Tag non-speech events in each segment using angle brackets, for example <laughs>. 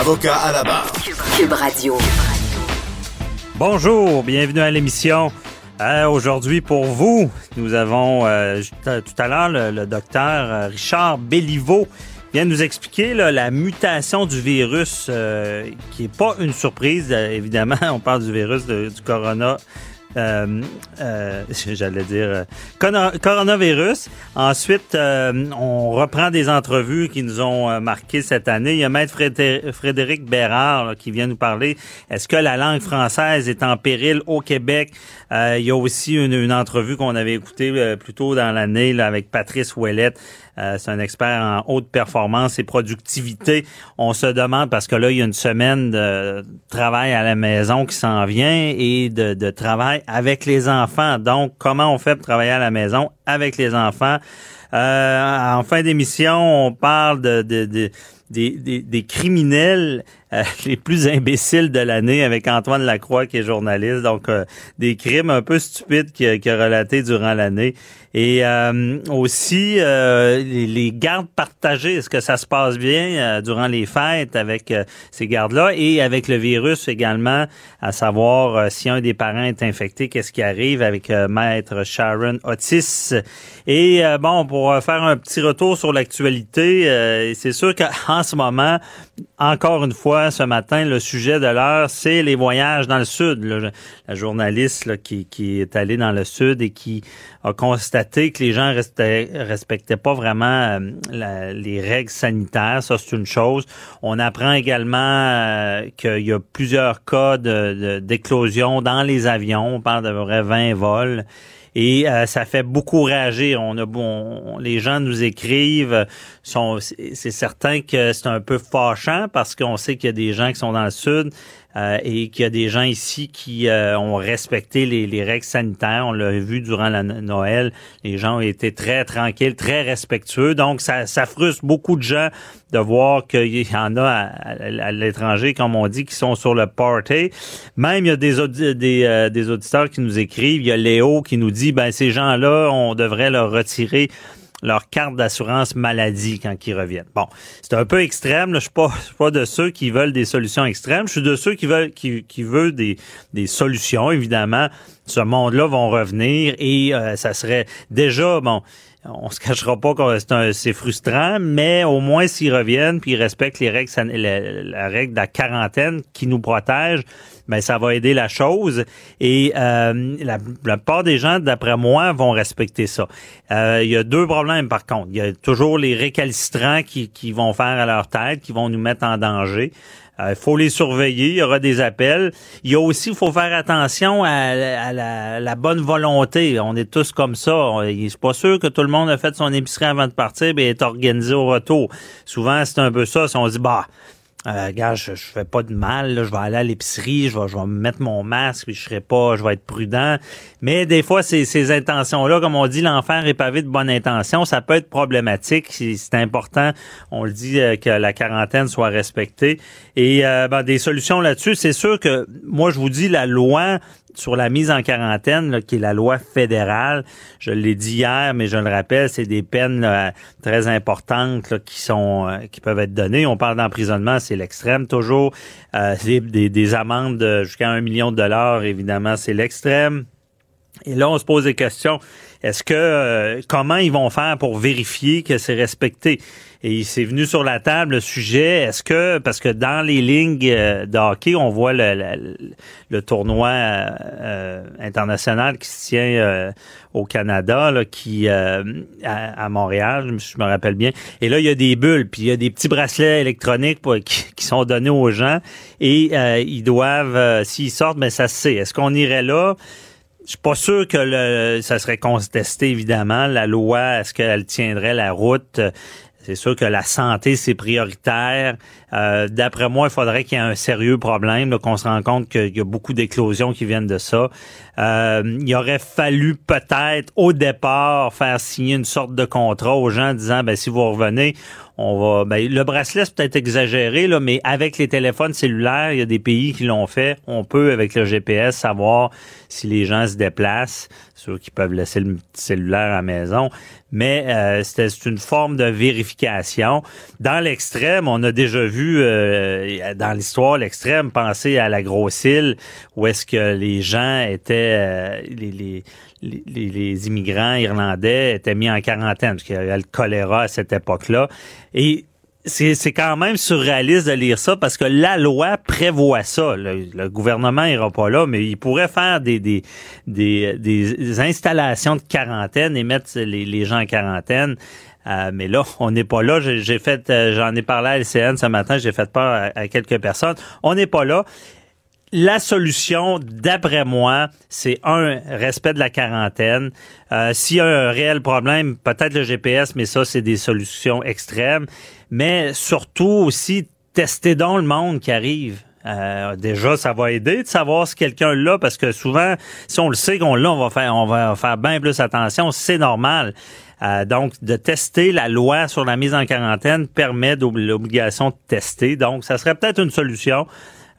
Avocat à la barre. Cube Radio. Bonjour, bienvenue à l'émission. Euh, Aujourd'hui, pour vous, nous avons euh, tout à l'heure le, le docteur euh, Richard Béliveau vient nous expliquer là, la mutation du virus, euh, qui n'est pas une surprise. Euh, évidemment, <laughs> on parle du virus de- du corona. Euh, euh, <laughs> j'allais dire euh, corona- coronavirus. Ensuite, on reprend des entrevues qui nous ont euh, marqué cette année. Il y a Maître Frédé- Frédéric Bérard qui vient nous parler. Est-ce que la langue française est en péril au Québec? Il y a aussi une, une entrevue qu'on avait écoutée plus tôt dans l'année avec Patrice Ouellette. Euh, c'est un expert en haute performance et productivité. On se demande, parce que là, il y a une semaine de travail à la maison qui s'en vient et de, de travail avec les enfants. Donc, comment on fait pour travailler à la maison avec les enfants? Euh, en fin d'émission, on parle de, de- de- des, des- des criminels euh, <laughs> les plus imbéciles de l'année avec Antoine Lacroix qui est journaliste. Donc, euh, des crimes un peu stupides qu'il a, a relatés durant l'année. Et euh, aussi, euh, les, les gardes partagées, est-ce que ça se passe bien euh, durant les fêtes avec euh, ces gardes-là? Et avec le virus également, à savoir euh, si un des parents est infecté, qu'est-ce qui arrive avec euh, Maître Sharon Otis? Et bon, pour faire un petit retour sur l'actualité, c'est sûr qu'en <laughs> ce moment, encore une fois, ce matin, le sujet de l'heure, c'est les voyages dans le sud. la journaliste là, qui, qui est allée dans le sud et qui a constaté que les gens respectaient pas vraiment euh, les règles sanitaires. Ça, c'est une chose. On apprend également euh, qu'il y a plusieurs cas d'éclosion dans les avions. On parle de vrai 20 vols. Et euh, ça fait beaucoup réagir. On a bon, les gens nous écrivent. C'est certain que c'est un peu fâchant parce qu'on sait qu'il y a des gens qui sont dans le sud euh, et qu'il y a des gens ici qui euh, ont respecté les, les règles sanitaires. On l'a vu durant la No- Noël. Les gens ont été très tranquilles, très respectueux. Donc, ça, ça frustre beaucoup de gens de voir qu'il y en a à, à- l'étranger, comme on dit, qui sont sur le party. Même, il y a des, euh, des auditeurs qui nous écrivent. Il y a Léo qui nous dit, ben ces gens-là, on devrait leur retirer leur carte d'assurance maladie quand ils reviennent. Bon, c'est un peu extrême. Là. Je suis pas, suis pas de ceux qui veulent des solutions extrêmes. Je suis de ceux qui veulent, qui, veulent des, des solutions. Évidemment, ce monde-là vont revenir et euh, ça serait déjà bon. On se cachera pas que c'est frustrant, mais au moins s'ils reviennent puis ils respectent les règles, la règle de la quarantaine qui nous protège, ben ça va aider la chose. Et euh, la, la plupart des gens, d'après moi, vont respecter ça. Euh, Il y a deux problèmes par contre. Il y a toujours les récalcitrants qui, qui vont faire à leur tête, qui vont nous mettre en danger. Il faut les surveiller, il y aura des appels. Il y a aussi, il faut faire attention à, la, bonne volonté. On est tous comme ça. On- C'est pas sûr que tout le monde a fait son épicerie avant de partir et est organisé au retour. Souvent, c'est un peu ça. Si on se dit, bah, euh, gars, je, je fais pas de mal, là, je vais aller à l'épicerie, je vais, je vais me mettre mon masque, puis je serai pas, je vais être prudent. Mais des fois, ces, ces intentions-là, comme on dit, l'enfer est pavé de bonnes intentions, ça peut être problématique. C'est c'est important, on le dit, euh, que la quarantaine soit respectée. Et euh, ben, des solutions là-dessus, c'est sûr que moi, je vous dis, la loi sur la mise en quarantaine, qui est la loi fédérale. Je l'ai dit hier, mais je le rappelle, c'est des peines très importantes qui sont euh, qui peuvent être données. On parle d'emprisonnement, c'est l'extrême toujours. Euh, des, des, des amendes de jusqu'à un million de dollars, évidemment, c'est l'extrême. Et là, on se pose des questions. Est-ce que euh, comment ils vont faire pour vérifier que c'est respecté? Et c'est venu sur la table le sujet. Est-ce que parce que dans les lignes euh, de hockey, on voit le, le, le tournoi euh, international qui se tient euh, au Canada, là, qui euh, à, à Montréal, je me, rappelle bien. Et là, il y a des bulles, puis il y a des petits bracelets électroniques pour- qui, qui sont donnés aux gens, et euh, ils doivent, euh, s'ils sortent, mais ça se sait. Est-ce qu'on irait là? Je suis pas sûr que le, ça serait contesté, évidemment. La loi, est-ce qu'elle tiendrait la route? C'est sûr que la santé, c'est prioritaire. Euh, d'après moi, il faudrait qu'il y ait un sérieux problème, qu'on se rend compte qu'il y a beaucoup d'éclosions qui viennent de ça. Euh, il aurait fallu peut-être, au départ, faire signer une sorte de contrat aux gens disant, ben si vous revenez, on va. Ben, le bracelet, c'est peut-être exagéré, là, mais avec les téléphones cellulaires, il y a des pays qui l'ont fait. On peut, avec le GPS, savoir si les gens se déplacent. Ceux qui peuvent laisser le cellulaire à la maison. Mais euh, c'est une forme de vérification. Dans l'extrême, on a déjà vu euh, dans l'histoire l'extrême, penser à la grosse île, où est-ce que les gens étaient euh, les, les, les, immigrants irlandais étaient mis en quarantaine, parce qu'il y avait le choléra à cette époque-là. Et c'est quand même surréaliste de lire ça parce que la loi prévoit ça. Le, gouvernement ira pas là, mais il pourrait faire des, des, des, installations de quarantaine et mettre les, gens en quarantaine. Euh, mais là, on n'est pas là. J'ai fait, euh, j'en ai parlé à LCN ce matin. J'ai fait peur à, quelques personnes. On n'est pas là. La solution, d'après moi, c'est un respect de la quarantaine. Euh, S'il y a un réel problème, peut-être le GPS, mais ça, c'est des solutions extrêmes mais surtout aussi tester dans le monde qui arrive. Euh, déjà, ça va aider de savoir si quelqu'un l'a, parce que souvent, si on le sait qu'on l'a, on va faire, on va faire bien plus attention. C'est normal. Euh, donc, de tester la loi sur la mise en quarantaine permet l'obligation de tester. Donc, ça serait peut-être une solution.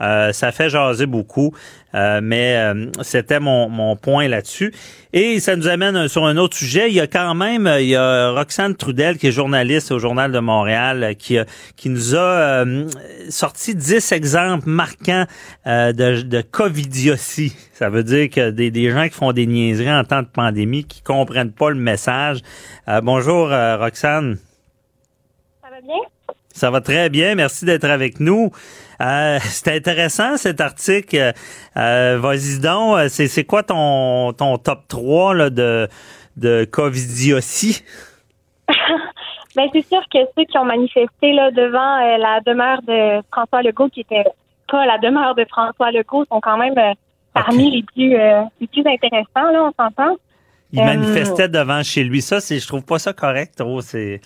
Euh, ça fait jaser beaucoup, euh, mais euh, c'était mon, mon point là-dessus. Et ça nous amène sur un autre sujet. Il y a quand même, il y a Roxane Trudel, qui est journaliste au Journal de Montréal, qui, qui nous a sorti 10 exemples marquants de, de covidiotie. Ça veut dire que des, des gens qui font des niaiseries en temps de pandémie, qui comprennent pas le message. bonjour, Roxane. Ça va bien? Ça va très bien. Merci d'être avec nous. Euh, <laughs> c'est intéressant cet article. Euh, Vas-y donc, euh, c'est, quoi ton, ton top 3 là, de, de Covidiotie? <laughs> ben, c'est sûr que ceux qui ont manifesté là, devant euh, la demeure de François Legault, qui était pas la demeure de François Legault, sont quand même parmi les plus les plus intéressants, là, on s'entend. Il manifestait devant chez lui. Ça, c'est, je trouve pas ça correct, trop. C'est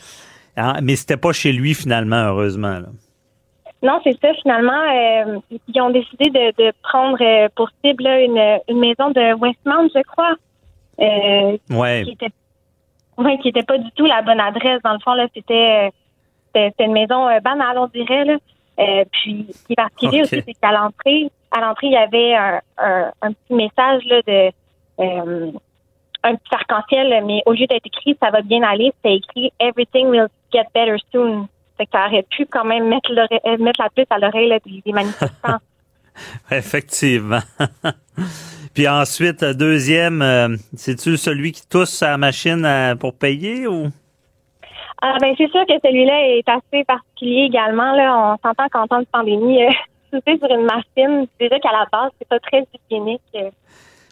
Hein? Mais c'était pas chez lui finalement, heureusement. Non, c'est ça. Finalement, euh, ils ont décidé de, prendre euh, pour cible une, maison de Westmount, je crois. Euh, ouais. Qui était, qui était pas du tout la bonne adresse. Dans le fond, là, c'était c'était une maison banale, on dirait. Là. puis, ce qui est particulier aussi, c'est qu'à l'entrée, à l'entrée, il y avait un, un, petit message là, de un petit arc-en-ciel, mais au lieu d'être écrit ça va bien aller, c'est écrit Everything will get better soon. Fait que ça aurait pu quand même mettre, euh, mettre la puce à l'oreille des, manifestants. <laughs> Effectivement. <laughs> Puis ensuite, deuxième, euh, c'est-tu celui qui tousse sa machine euh, pour payer ou? Ah ben c'est sûr que celui-là est assez particulier également. Là. On s'entend qu'en temps de pandémie, euh, <laughs> sur une machine, déjà qu'à la base, c'est pas très hygiénique.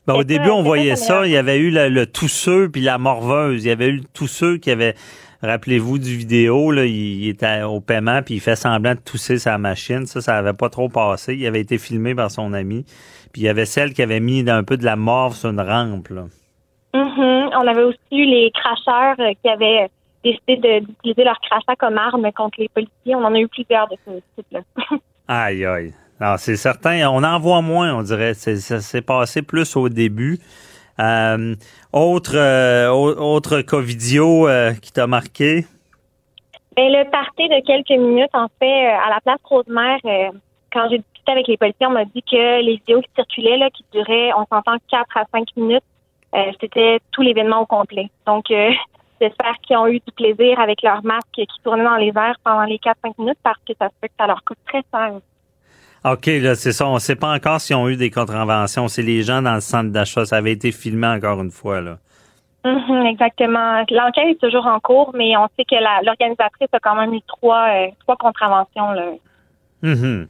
Ben, au début, on voyait ça. Il y avait eu le, tousseux puis la morveuse. Il y avait eu le tousseux qui avait, rappelez-vous du vidéo, là, il, était au paiement puis il fait semblant de tousser sa machine. Ça, ça avait pas trop passé. Il avait été filmé par son ami. Puis il y avait celle qui avait mis un peu de la morve sur une rampe. Là. Mm-hmm. On avait aussi eu les cracheurs euh, qui avaient décidé d'utiliser leur crachat comme arme contre les policiers. On en a eu plusieurs de ce type-là. <laughs> aïe, aïe. Alors, c'est certain. On en voit moins, on dirait. Ça s'est passé plus au début. Euh, autre, euh, autre Covidio euh, qui t'a marqué? Ben, le party de quelques minutes, en fait, à la place Rosemère, quand j'ai discuté avec les policiers, on m'a dit que les vidéos qui circulaient, là, qui duraient, on s'entend, 4 à 5 minutes, c'était tout l'événement au complet. Donc, <laughs> j'espère qu'ils ont eu du plaisir avec leur masque qui tournait dans les airs pendant les 4-5 minutes parce que ça se fait que ça leur coûte très cher. OK, là, c'est ça. On ne sait pas encore s'ils ont eu des contraventions. C'est les gens dans le centre d'achat. Ça avait été filmé encore une fois, là. Mm-hmm, exactement. L'enquête est toujours en cours, mais on sait que l'organisatrice a quand même eu trois, euh, trois contraventions. Là. Mm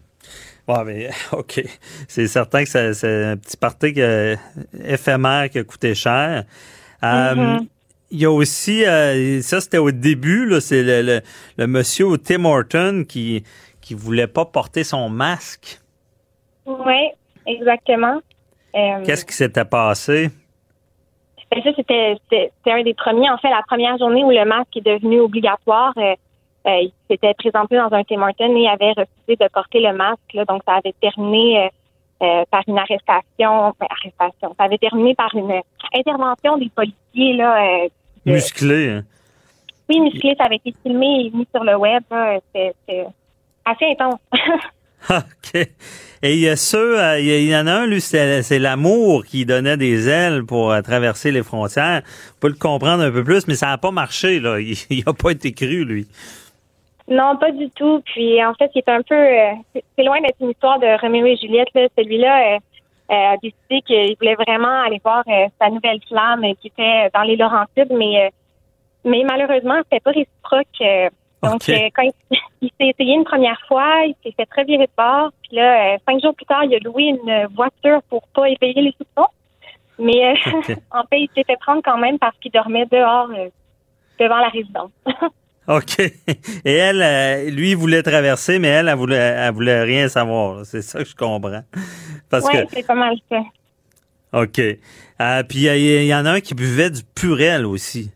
mais <laughs> OK. C'est certain que c'est un petit parti éphémère qui a coûté cher. Euh, mm-hmm. Il y a aussi, euh, ça c'était au début, c'est le, le, le, monsieur Tim Horton qui, qui voulait pas porter son masque. Oui, exactement. Euh, Qu'est-ce qui s'était passé? Ben, ça, c'était un des premiers. En fait, la première journée où le masque est devenu obligatoire, euh, il s'était présenté dans un Tim Hortons et avait refusé de porter le masque. donc, ça avait terminé par une arrestation. Ben, arrestation. Ça avait terminé par une intervention des policiers là. musclé. Hein? Oui, musclé. Ça avait été filmé et mis sur le web. C'était assez intense. <laughs> OK. Et il y a ceux, euh, il y en a un, lui, c'est l'amour qui donnait des ailes pour euh, traverser les frontières. On peut le comprendre un peu plus, mais ça n'a pas marché, là. <laughs> Il n'a pas été cru, lui. Non, pas du tout. Puis, en fait, c'est un peu, euh, c'est loin d'être une histoire de Roméo et Juliette, Celui-là a décidé qu'il voulait vraiment aller voir sa nouvelle flamme qui était dans les Laurentides, mais, mais malheureusement, c'était pas réciproque. Donc, euh, quand il, s'est essayé une première fois, il s'est fait très virer de bord. Puis là, euh, cinq jours plus tard, il a loué une voiture pour pas éveiller les soupçons. Mais euh, <laughs> en fait, il s'est fait prendre quand même parce qu'il dormait dehors devant la résidence. <laughs> OK. Et elle, lui, il voulait traverser, mais elle, elle voulait, elle voulait rien savoir. C'est ça que je comprends. Oui, c'est pas mal ça. OK. puis il y, en a un qui buvait du purel aussi.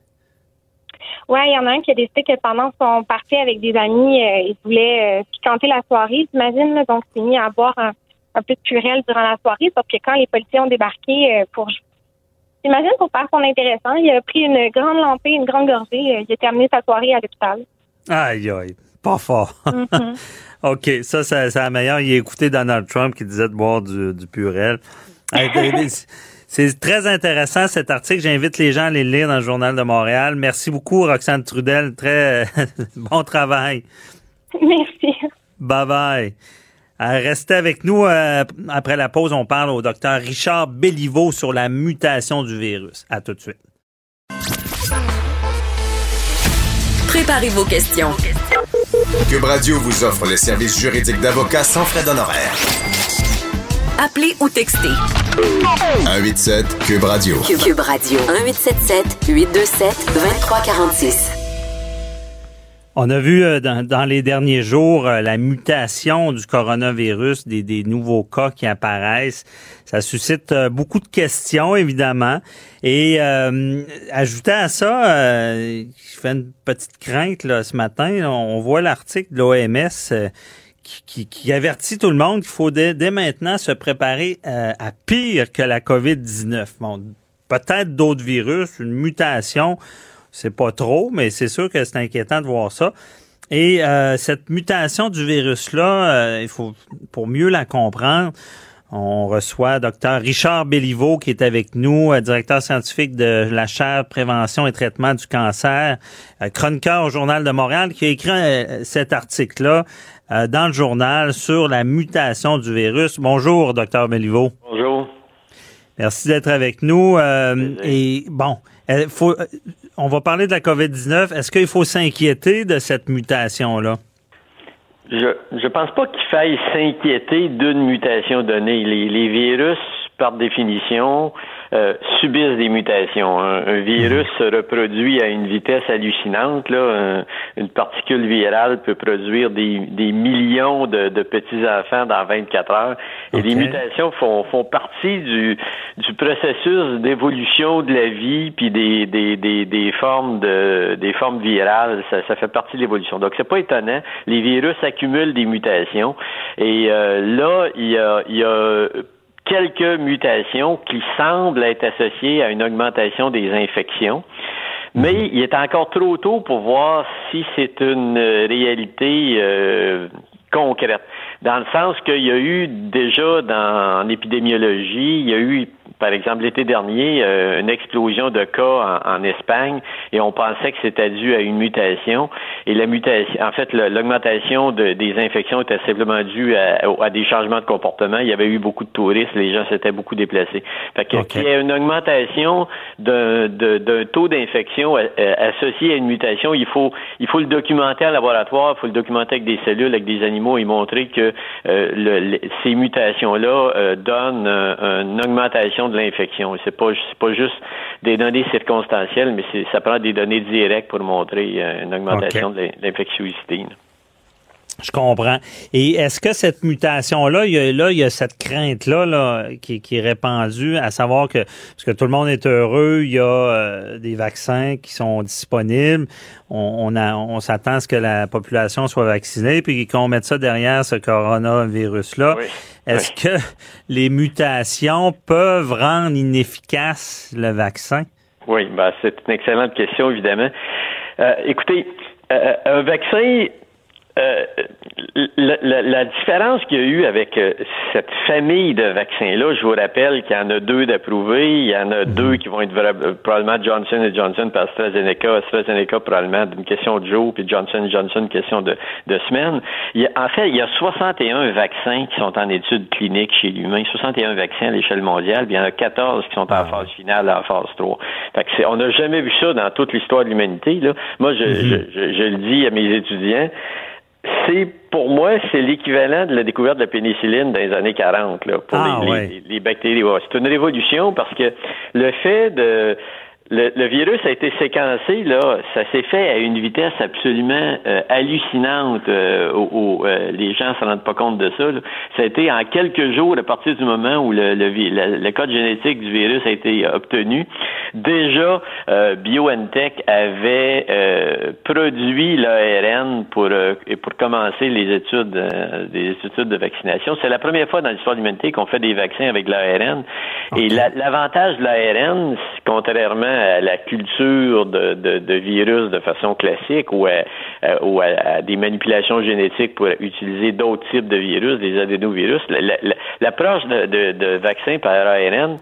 Oui, il y en a un qui a décidé que pendant son parti avec des amis, euh, il voulait euh, piquanter la soirée, j'imagine. Donc, il s'est mis à boire un, peu de purel durant la soirée. Sauf que quand les policiers ont débarqué euh, pour J'imagine pour faire son intéressant, il a pris une grande lampée, une grande gorgée. il a terminé sa soirée à l'hôpital. Aïe, aïe. Pas fort. Mm-hmm. <laughs> OK, ça, c'est la meilleure. Il a écouté Donald Trump qui disait de boire du, du purel. <laughs> C'est très intéressant cet article. J'invite les gens à aller le lire dans le Journal de Montréal. Merci beaucoup, Roxane Trudel. Très <laughs> bon travail. Merci. Bye bye. Euh, restez avec nous. Euh, après la pause, on parle au docteur Richard Belliveau sur la mutation du virus. À tout de suite. Préparez vos questions. Cube Radio vous offre les services juridiques d'avocats sans frais d'honoraires. Appelez ou textez. 187 Cube Radio. Cube, Radio. 1877 827 2346. On a vu euh, dans, les derniers jours euh, la mutation du coronavirus, des, nouveaux cas qui apparaissent. Ça suscite euh, beaucoup de questions, évidemment. Et ajouter à ça, je fais une petite crainte là, ce matin. on voit l'article de l'OMS qui, avertit tout le monde qu'il faut dès, maintenant se préparer euh, à pire que la COVID-19. Bon, peut-être d'autres virus, une mutation, c'est pas trop, mais c'est sûr que c'est inquiétant de voir ça. Et euh, cette mutation du virus-là, euh, il faut pour mieux la comprendre, on reçoit Dr Richard Belliveau qui est avec nous, directeur scientifique de la chaire prévention et traitement du cancer, chroniqueur au Journal de Montréal, qui a écrit cet article-là euh, dans le journal sur la mutation du virus. Bonjour, docteur Béliveau. Bonjour. Merci d'être avec nous. Euh, et bon, euh, faut, on va parler de la COVID-19. Est-ce qu'il faut s'inquiéter de cette mutation-là? Je ne pense pas qu'il faille s'inquiéter d'une mutation donnée. Les, les virus, par définition, euh, subissent des mutations. Un, virus se reproduit à une vitesse hallucinante. Là. une particule virale peut produire des, des millions de, de petits-enfants dans 24 heures. Et les mutations font, font partie du, du processus d'évolution de la vie puis des, des, des, des, formes de des formes virales. Ça, ça fait partie de l'évolution. Donc c'est pas étonnant. Les virus accumulent des mutations. Et euh, là, il y a, il y a quelques mutations qui semblent être associées à une augmentation des infections. Mais mhm. il est encore trop tôt pour voir si c'est une réalité euh, concrète. Dans le sens qu'il y a eu déjà dans l'épidémiologie, il y a eu par exemple, l'été dernier, euh, une explosion de cas en, Espagne et on pensait que c'était dû à une mutation. Et la mutation, en fait, l'augmentation de, des infections était simplement due à, des changements de comportement. Il y avait eu beaucoup de touristes, les gens s'étaient beaucoup déplacés. Fait qu'il y a une augmentation d'un taux d'infection euh, euh, associé à une mutation, il faut, il faut le documenter en laboratoire, il faut le documenter avec des cellules, avec des animaux et montrer que ces mutations-là donnent une augmentation de l'infection. C'est pas pas juste des données circonstancielles, mais ça prend des données directes pour montrer euh, une augmentation de l'infectiosité. Je comprends. Et est-ce que cette mutation-là, il y a, là, il y a cette crainte-là là, qui, qui, est répandue, à savoir que, parce que tout le monde est heureux, il y a euh, des vaccins qui sont disponibles, on, on, on s'attend à ce que la population soit vaccinée, puis qu'on mette ça derrière ce coronavirus-là. Est-ce que les mutations peuvent rendre inefficace le vaccin? Oui, ben, c'est une excellente question, évidemment. Euh, écoutez, euh, un vaccin euh, la, la, différence qu'il y a eu avec euh, cette famille de vaccins-là, je vous rappelle qu'il y en a deux d'approuvés, il y en a mhm. deux qui vont être euh, probablement Johnson et Johnson par AstraZeneca, AstraZeneca probablement d'une question de jour, puis Johnson Johnson une question de, de semaine. Il y a, en fait, il y a 61 vaccins qui sont en études cliniques chez l'humain, 61 vaccins à l'échelle mondiale, puis il y en a 14 qui sont en ah phase finale, en phase 3. Fait on n'a jamais vu ça dans toute l'histoire de l'humanité. Moi, je, mhm. je, je, je le dis à mes étudiants, c'est pour moi, c'est l'équivalent de la découverte de la pénicilline dans les années 40 là, pour ah, les, les, bactéries. c'est une révolution parce que le fait de le, virus a été séquencé, là, ça s'est fait à une vitesse absolument euh, hallucinante. Euh, où, euh, les gens se rendent pas compte de ça. Ça a été en quelques jours, à partir du moment où le, le, code génétique du virus a été obtenu, déjà BioNTech avait produit l'ARN pour pour commencer les études des études de vaccination. C'est la première fois dans l'histoire de l'humanité qu'on fait des vaccins avec l'ARN. Et l'avantage de l'ARN, contrairement à la culture de, de, virus de façon classique ou à, ou à, des manipulations génétiques pour utiliser d'autres types de virus, des adénovirus. L'approche de, de, de vaccin par ARN,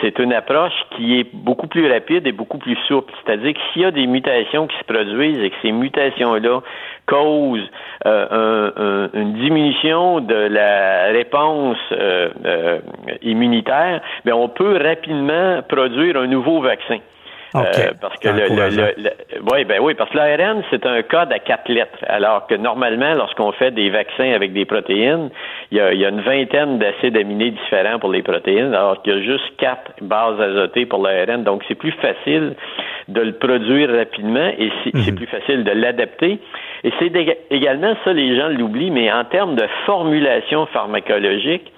c'est une approche qui est beaucoup plus rapide et beaucoup plus souple. C'est-à-dire que s'il y a des mutations qui se produisent et que ces mutations-là causent euh, une diminution de la réponse euh, euh, immunitaire, bien, on peut rapidement produire un nouveau vaccin. Euh, parce que le, le, oui, ben oui, parce que l'ARN, c'est un code à quatre lettres, alors que normalement, lorsqu'on fait des vaccins avec des protéines, il y a, il y a une vingtaine d'acides aminés différents pour les protéines, alors qu'il y a juste quatre bases azotées pour l'ARN. Donc, c'est plus facile de le produire rapidement et c'est mhm. plus facile de l'adapter. Et c'est également ça, les gens l'oublient, mais en termes de formulation pharmacologique,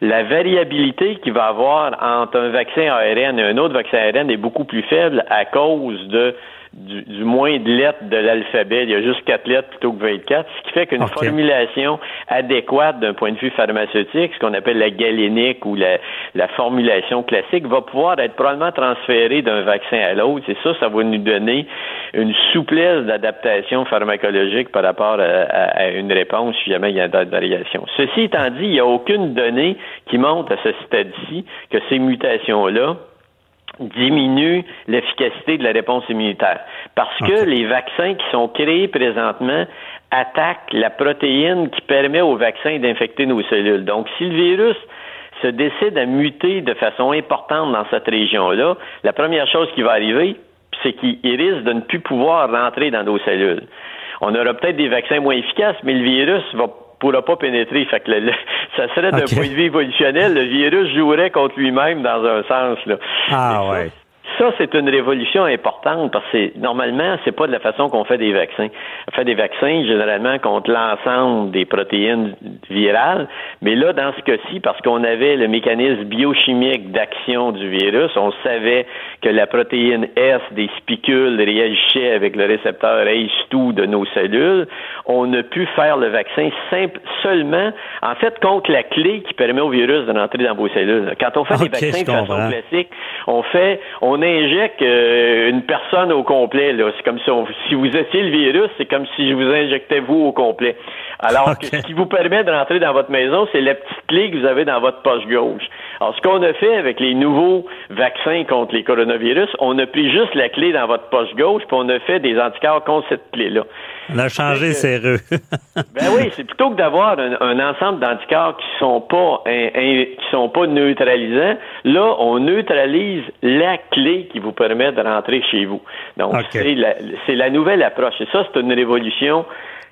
la variabilité qu'il va avoir entre un vaccin ARN et un autre vaccin ARN est beaucoup plus faible à cause de du, moins de lettres de l'alphabet. Il y a juste quatre lettres plutôt que 24, ce qui fait qu'une formulation adéquate d'un point de vue pharmaceutique, ce qu'on appelle la galénique ou la, la, formulation classique, va pouvoir être probablement transférée d'un vaccin à l'autre. Et ça, ça va nous donner une souplesse d'adaptation pharmacologique par rapport à, une réponse si jamais il y a d'autres variations. Ceci étant dit, il n'y a aucune donnée qui montre à ce stade-ci que ces mutations-là diminue l'efficacité de la réponse immunitaire. Parce que les vaccins qui sont créés présentement attaquent la protéine qui permet au vaccin d'infecter nos cellules. Donc, si le virus se décide à muter de façon importante dans cette région-là, la première chose qui va arriver, c'est qu'il risque de ne plus pouvoir rentrer dans nos cellules. On aura peut-être des vaccins moins efficaces, mais le virus va pourra pas pénétrer. Fait que <laughs> ça serait d'un point de vue évolutionnel, le virus jouerait contre lui-même dans un sens. Là. Ah ouais. Ça, c'est une révolution importante parce que normalement, c'est pas de la façon qu'on fait des vaccins. On fait des vaccins généralement contre l'ensemble des protéines virales, mais là, dans ce cas-ci, parce qu'on avait le mécanisme biochimique d'action du virus, on savait que la protéine S des spicules réagissait avec le récepteur ACE2 de nos cellules, on a pu faire le vaccin simple, seulement, en fait, contre la clé qui permet au virus de rentrer dans vos cellules. Quand on fait des vaccins de façon classique, on fait, on injecte euh, une personne au complet. Là. C'est comme si, si vous étiez le virus, c'est comme si je vous injectais vous au complet. Alors, ce qui vous permet de rentrer dans votre maison, c'est la petite clé que vous avez dans votre poche gauche. Alors, ce qu'on a fait avec les nouveaux vaccins contre les coronavirus, on a pris juste la clé dans votre poche gauche, puis on a fait des anticorps contre cette clé-là. On a changé ses rues. <laughs> ben oui, c'est plutôt que d'avoir un, ensemble d'anticorps qui sont pas qui sont pas neutralisants. Là, on neutralise la clé qui vous permet de rentrer chez vous. Donc, c'est la, la nouvelle approche. Et ça, c'est une révolution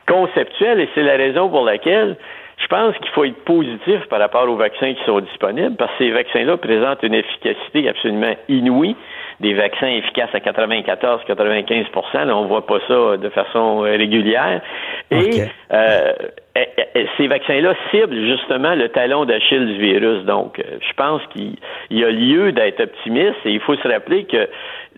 conceptuelle et c'est la raison pour laquelle je pense qu'il faut être positif par rapport aux vaccins qui sont disponibles parce que ces vaccins-là présentent une efficacité absolument inouïe des vaccins efficaces à 94-95 Là, on voit pas ça de façon régulière. Et euh, eh, eh, eh, ces vaccins-là ciblent justement le talon d'Achille du virus. Donc, euh, je pense qu'il y a lieu d'être optimiste et il faut se rappeler que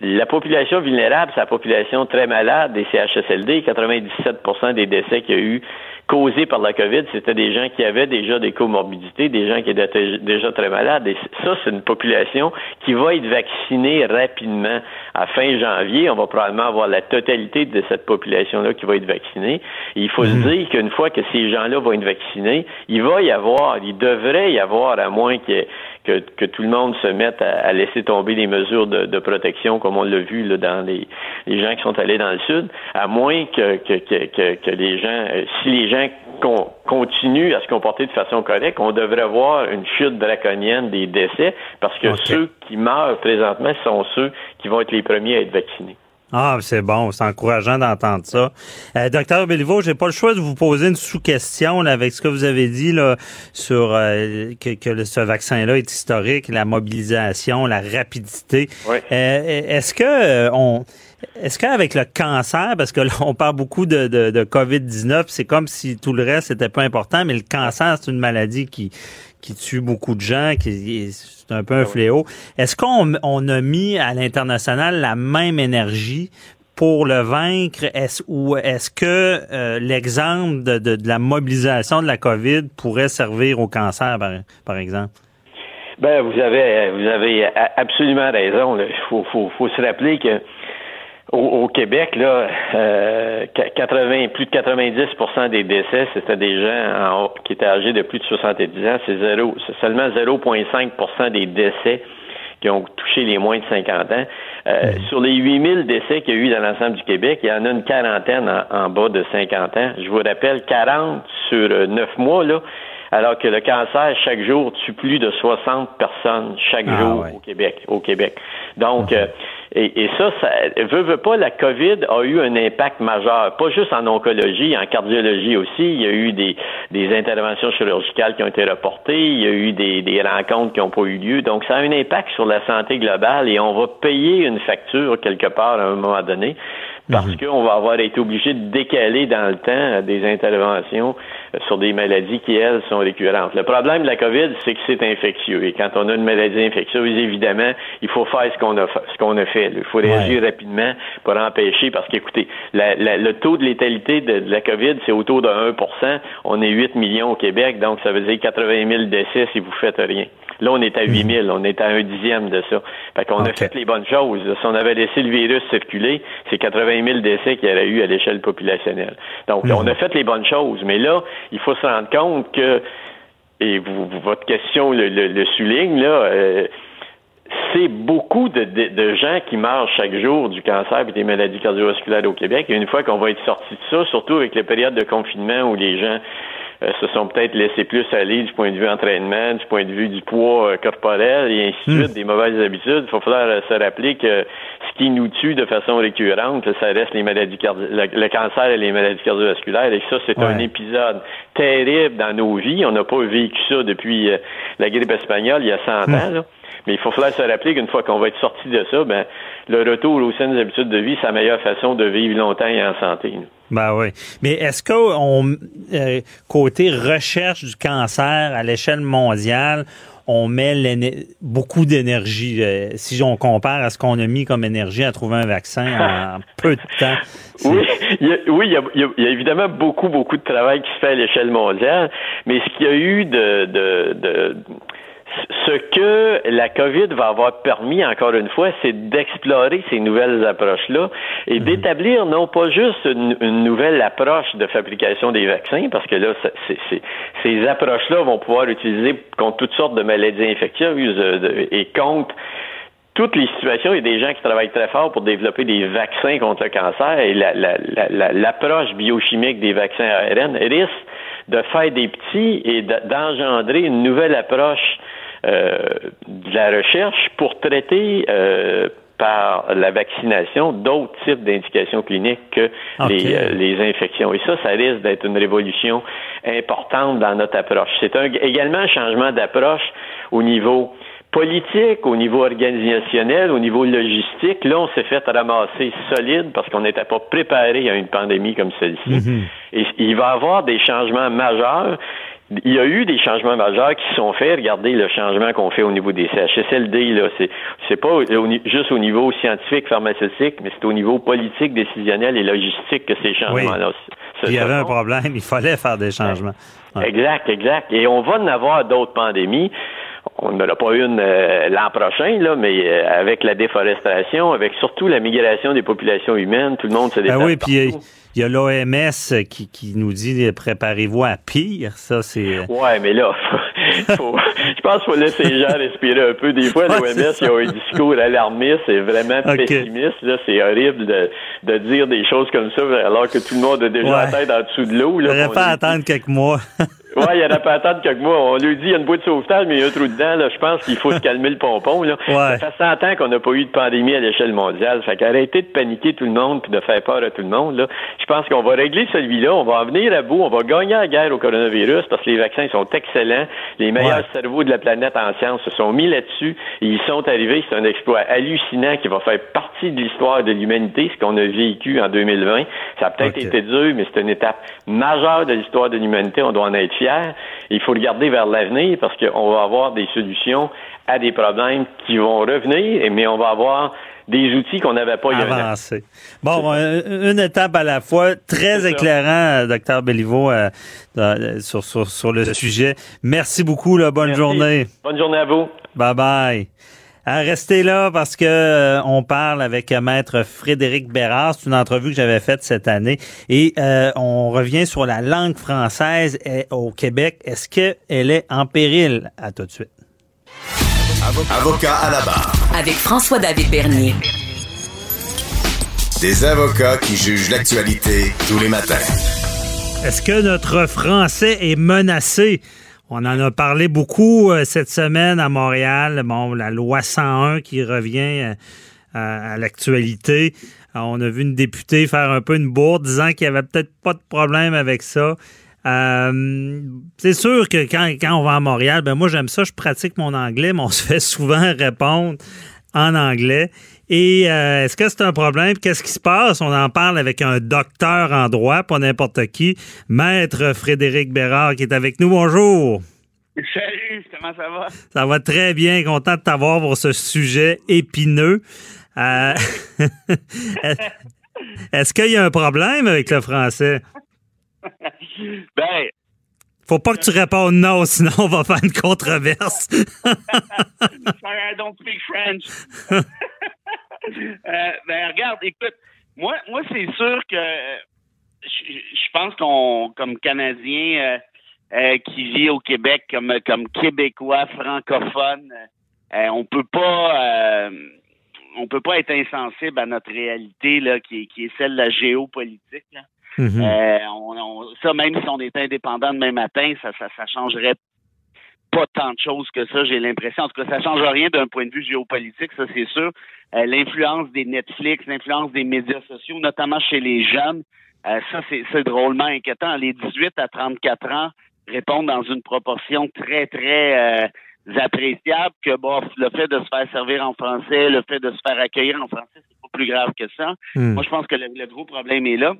la population vulnérable, c'est la population très malade des CHSLD. 97% des décès qu'il y a eu causés par la COVID, c'était des gens qui avaient déjà des comorbidités, des gens qui étaient déjà très malades. Et ça, c'est une population qui va être vaccinée rapidement. À fin janvier, on va probablement avoir la totalité de cette population-là qui va être vaccinée. Et il faut se mhm. dire qu'une fois que ces gens-là vont être vaccinés, il va y avoir, il devrait y avoir, à moins que, que, tout le monde se mette à, laisser tomber les mesures de, protection, comme on l'a vu là, dans les, les gens qui sont allés dans le sud, à moins que, que, que, que les gens, euh, si les gens qu'on continue à se comporter de façon correcte, on devrait avoir une chute draconienne des décès parce que ceux qui meurent présentement sont ceux qui vont être les premiers à être vaccinés. Ah, c'est bon, c'est encourageant d'entendre ça. Euh, docteur Béliveau, j'ai pas le choix de vous poser une sous-question avec ce que vous avez dit là, sur euh, que, que, ce vaccin-là est historique, la mobilisation, la rapidité. Oui. Euh, est-ce que on est-ce qu'avec le cancer, parce que là, on parle beaucoup de, de, de COVID-19, c'est comme si tout le reste n'était pas important, mais le cancer, c'est une maladie qui, qui tue beaucoup de gens, qui c'est un peu un ah fléau. Est-ce qu'on on a mis à l'international la même énergie pour le vaincre, est ou est-ce que euh, l'exemple de, de, la mobilisation de la COVID pourrait servir au cancer, par, exemple? Ben, vous avez vous avez absolument raison. Il faut, faut, faut se rappeler que au, Québec, là, euh, 80, plus de 90% des décès, c'était des gens qui étaient âgés de plus de 70 ans. C'est zéro, c'est seulement 0,5% des décès qui ont touché les moins de 50 ans. Euh, mmh. Sur les 8000 décès qu'il y a eu dans l'ensemble du Québec, il y en a une quarantaine en, bas de 50 ans. Je vous rappelle, 40 sur 9 euh, mois, là, alors que le cancer, chaque jour, tue plus de 60 personnes chaque ah, jour au Québec. Au Québec. Donc, euh, et, et, ça, ça veut, veut pas, la COVID a eu un impact majeur, pas juste en oncologie, en cardiologie aussi. Il y a eu des, des interventions chirurgicales qui ont été reportées, il y a eu des, des rencontres qui n'ont pas eu lieu. Donc, ça a un impact sur la santé globale et on va payer une facture quelque part à un moment donné parce mhm. qu'on va avoir été obligé de décaler dans le temps des interventions euh, sur des maladies qui, elles, sont récurrentes. Le problème de la COVID, c'est que c'est infectieux. Et quand on a une maladie infectieuse, évidemment, il faut faire ce qu'on a, ce qu'on a fait. Il faut réagir rapidement pour empêcher, parce qu'écoutez, le taux de létalité de, la COVID, c'est autour de 1% On est 8 millions au Québec, donc ça veut dire 80 000 décès si vous faites rien. Là, on est à 8 000, on est à un dixième de ça. Fait qu'on a fait les bonnes choses. Si on avait laissé le virus circuler, c'est 80 000 décès qu'il y aurait eu à l'échelle populationnelle. Donc, on a fait les bonnes choses. Mais là, il faut se rendre compte que, et vous, votre question le, souligne, là, euh, c'est beaucoup de, de, gens qui meurent chaque jour du cancer et des maladies cardiovasculaires au Québec. Et une fois qu'on va être sorti de ça, surtout avec les périodes de confinement où les gens euh, se sont peut-être laissés plus aller du point de vue entraînement, du point de vue du poids euh, corporel et ainsi de hmm. suite, des mauvaises habitudes. Il faut falloir euh, se rappeler que ce qui nous tue de façon récurrente, ça reste les maladies cardi le, cancer et les maladies cardiovasculaires. Et ça, c'est un épisode terrible dans nos vies. On n'a pas vécu ça depuis la grippe espagnole il y a 100 hmm. ans. Là. Mais il faut falloir se rappeler qu'une fois qu'on va être sorti de ça, ben, le retour aux saines habitudes de vie, c'est la meilleure façon de vivre longtemps et en santé. Ben oui. Mais est-ce qu'on, euh, côté recherche du cancer à l'échelle mondiale, on met beaucoup d'énergie. Euh, si on compare à ce qu'on a mis comme énergie à trouver un vaccin en <laughs> peu de temps. Oui, il y, a, oui il, y a, évidemment beaucoup, beaucoup de travail qui se fait à l'échelle mondiale, mais ce qu'il y a eu de, de, de ce que la COVID va avoir permis, encore une fois, c'est d'explorer ces nouvelles approches-là et mhm. d'établir non pas juste une, nouvelle approche de fabrication des vaccins, parce que là, ces approches-là vont pouvoir utiliser contre toutes sortes de maladies infectieuses euh, et contre toutes les situations, il y a des gens qui travaillent très fort pour développer des vaccins contre le cancer et l'approche biochimique des vaccins ARN risque de faire des petits et d'engendrer une nouvelle approche de la recherche pour traiter euh, par la vaccination d'autres types d'indications cliniques que les, euh, les, infections. Et ça, ça risque d'être une révolution importante dans notre approche. C'est un, également un changement d'approche au niveau politique, au niveau organisationnel, au niveau logistique, là, on s'est fait ramasser solide parce qu'on n'était pas préparé à une pandémie comme celle-ci. Mhm. Et il va y avoir des changements majeurs. Il y a eu des changements majeurs qui sont faits. Regardez le changement qu'on fait au niveau des CHSLD. Là, c'est c'est pas au- juste au niveau scientifique, pharmaceutique, mais c'est au niveau politique, décisionnel et logistique que ces changements-là. se- se Il y avait un problème, il fallait faire des changements. Ouais. Exact, exact. Et on va en avoir d'autres pandémies. On n'en aura pas une euh, l'an prochain, là, mais euh, avec la déforestation, avec surtout la migration des populations humaines, tout le monde se Ben déplace oui, puis il y a- il y a, l'OMS qui, qui nous dit préparez-vous à pire. Ça, c'est. Ouais, mais là, <laughs> faut- je pense qu'il faut laisser les gens respirer un peu. Des fois, <laughs> l'OMS, c'est ils ont un discours alarmiste et vraiment pessimiste. Là, c'est horrible de, de dire des choses comme ça alors que tout le monde a déjà Ouais. la tête en dessous de l'eau. Il n'aurait qu'on pas attendre quelques mois. <laughs> Ouais, il y en a pas à attendre quelques mois. On lui dit, il y a une boîte de sauvetage, mais il y a un trou dedans, là. Je pense qu'il faut se calmer le pompon, là. Ouais. Ça fait 100 ans qu'on n'a pas eu de pandémie à l'échelle mondiale. Fait qu'arrêtez de paniquer tout le monde puis de faire peur à tout le monde, là. Je pense qu'on va régler celui-là. On va en venir à bout. On va gagner la guerre au coronavirus parce que les vaccins sont excellents. Les meilleurs Ouais. cerveaux de la planète en sciences se sont mis là-dessus et ils sont arrivés. C'est un exploit hallucinant qui va faire partie de l'histoire de l'humanité, ce qu'on a vécu en 2020. Ça a peut-être été dur, mais c'est une étape majeure de l'histoire de l'humanité. On doit en être Il faut regarder vers l'avenir parce qu'on va avoir des solutions à des problèmes qui vont revenir, mais on va avoir des outils qu'on n'avait pas il y a un an. Avancé. Bon, euh, une étape à la fois. Très éclairant, docteur Béliveau, euh, euh, sur, sur, sur le sujet. Merci beaucoup. Là, bonne Merci. journée. Bonne journée à vous. Bye bye. Ah, restez là parce que euh, on parle avec euh, maître Frédéric Bérard. C'est une entrevue que j'avais faite cette année et euh, on revient sur la langue française au Québec. Est-ce qu'elle est en péril? À tout de suite. Avocat à la barre. Avec François-David Bernier. Des avocats qui jugent l'actualité tous les matins. Est-ce que notre français est menacé? On en a parlé beaucoup euh, cette semaine à Montréal. Bon, la loi 101 qui revient euh, à, l'actualité. Euh, On a vu une députée faire un peu une bourde disant qu'il n'y avait peut-être pas de problème avec ça. C'est sûr que quand, quand on va à Montréal, ben moi j'aime ça, je pratique mon anglais, mais on <laughs> se fait souvent répondre en anglais. Et euh, est-ce que c'est un problème? Qu'est-ce qui se passe? On en parle avec un docteur en droit, pas n'importe qui, maître Frédéric Bérard qui est avec nous. Bonjour. Salut, comment ça va? Ça va très bien, content de t'avoir pour ce sujet épineux. Euh, <laughs> Est-ce qu'il y a un problème avec le français? <laughs> Ben, Faut pas que tu répondes non, sinon on va faire une controverse. sorry, I don't speak French. <laughs> <laughs> Euh, ben, regarde, écoute, moi, moi c'est sûr que je je pense qu'on, comme Canadien euh, euh, qui vit au Québec, comme, comme Québécois francophone, on peut pas. on peut pas être insensible à notre réalité là, qui, est- qui est celle de la géopolitique. Là. On, on- ça, même si on était indépendant demain matin, ça, ça, ça changerait pas tant de choses que ça, j'ai l'impression. En tout cas, ça change rien d'un point de vue géopolitique, ça c'est sûr. Euh, l'influence des Netflix, l'influence des médias sociaux, notamment chez les jeunes, euh, ça c'est, c'est drôlement inquiétant. Les 18 à 34 ans répondent dans une proportion très, très euh, appréciable que bon, le fait de se faire servir en français, le fait de se faire accueillir en français, c'est pas plus grave que ça. Hmm. Moi, je pense que le, le gros problème est là.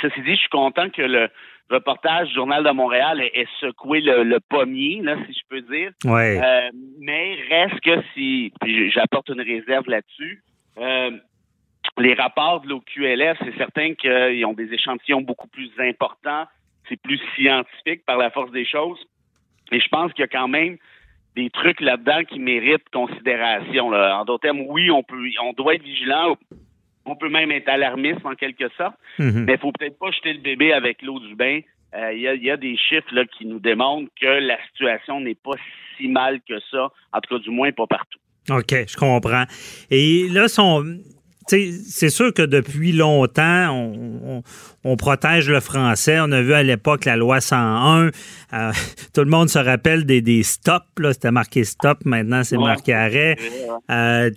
Ceci dit, je suis content que le reportage du Journal de Montréal ait, ait secoué le, le pommier, là, si je peux dire. Ouais. Euh, mais reste que si, puis j'apporte une réserve là-dessus, euh, les rapports de l'OQLF, c'est certain qu'ils ont des échantillons beaucoup plus importants, c'est plus scientifique par la force des choses. Et je pense qu'il y a quand même des trucs là-dedans qui méritent considération. Là. En d'autres termes, oui, on peut, on doit être vigilant. On peut même être alarmiste en quelque sorte, Mhm. mais il faut peut-être pas jeter le bébé avec l'eau du bain. Euh, Il y, a, il y a des chiffres là, qui nous démontrent que la situation n'est pas si mal que ça, en tout cas du moins pas partout. OK, je comprends. Et là, son, c'est sûr que depuis longtemps, on, on- on protège le français. On a vu à l'époque la loi 101. Euh, <laughs> tout le monde se rappelle des, des stops. Là, c'était marqué stop. Maintenant, c'est Ouais. marqué arrêt. Euh,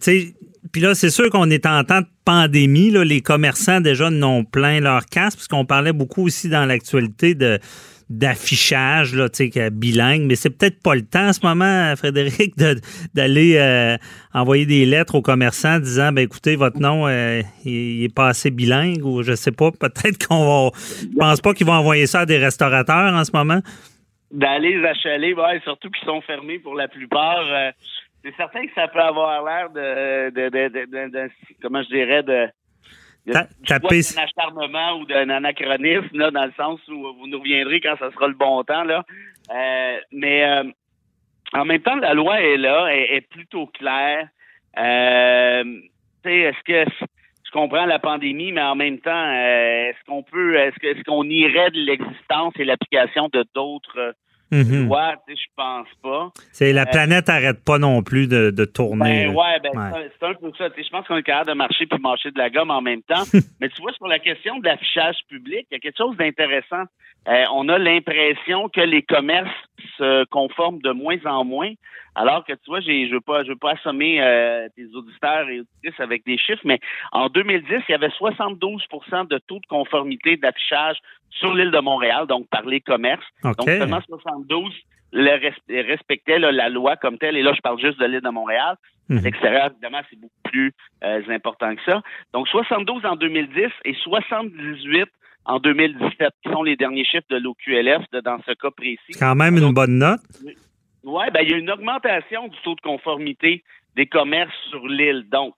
puis là, c'est sûr qu'on est en temps de pandémie. Là, les commerçants déjà n'ont plein leur casse, puisqu'on parlait beaucoup aussi dans l'actualité de d'affichage là, bilingue, mais c'est peut-être pas le temps en ce moment, <laughs> Frédéric, d'aller euh, envoyer des lettres aux commerçants disant ben écoutez, votre nom euh, il, est pas assez bilingue ou je sais pas, peut-être <laughs> qu'on va. Je pense pas qu'ils vont envoyer ça à des restaurateurs en ce moment. D'aller les achaler, ouais, surtout qu'ils sont fermés pour la plupart. Euh, c'est certain que ça peut avoir l'air de, de, de, de, comment je dirais de d'un acharnement ou d'un anachronisme, là, dans le sens où vous nous reviendrez quand ça sera le bon temps. Là. Euh, mais euh, en même temps, la loi est là, est, est plutôt claire. Euh, est-ce que je comprends la pandémie, mais en même temps, euh, est-ce qu'on peut, est-ce que, est-ce qu'on irait de l'existence et l'application de d'autres Mm je pense pas. C'est la euh, planète n'arrête pas non plus de, de tourner. Ben, ouais, ben, c'est un peu ça. Je pense qu'on est capable de marcher puis marcher de la gomme en même temps. <laughs> Mais tu vois, sur la question de l'affichage public, il y a quelque chose d'intéressant. Euh, on a l'impression que les commerces se conforment de moins en moins. Alors que tu vois, j'ai, je veux pas, je veux pas assommer euh, tes auditeurs et auditrices avec des chiffres, mais en 2010, il y avait 72% de taux de conformité d'affichage sur l'île de Montréal, donc par les commerces. Donc seulement 72 le respectaient la loi comme telle. Et là, je parle juste de l'île de Montréal. Mhm. l'extérieur, évidemment, c'est beaucoup plus euh, important que ça. Donc 72 en 2010 et 78 en 2017, qui sont les derniers chiffres de l'OQLF dans ce cas précis. Quand même une bonne note. Oui, ben, il y a une augmentation du taux de conformité des commerces sur l'île. Donc,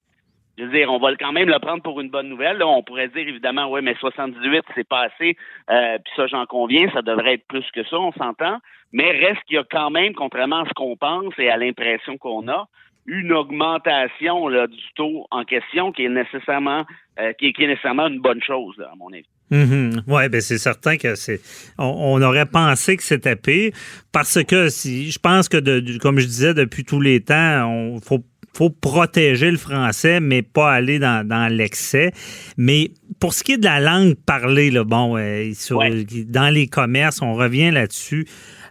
je veux dire, on va quand même le prendre pour une bonne nouvelle. Là, on pourrait dire évidemment, oui, mais 78, c'est pas assez. Euh, puis ça, j'en conviens, ça devrait être plus que ça, on s'entend. Mais reste qu'il y a quand même, contrairement à ce qu'on pense et à l'impression qu'on a, une augmentation là, du taux en question qui est nécessairement euh, qui, est, nécessairement une bonne chose, à mon avis. Mm-hmm. Oui, ben c'est certain que c'est. On, aurait pensé que c'était pire parce que si je pense que de, comme je disais depuis tous les temps, on faut faut protéger le français, mais pas aller dans, dans l'excès. Mais pour ce qui est de la langue parlée, là, bon, euh, dans les commerces, on revient là-dessus.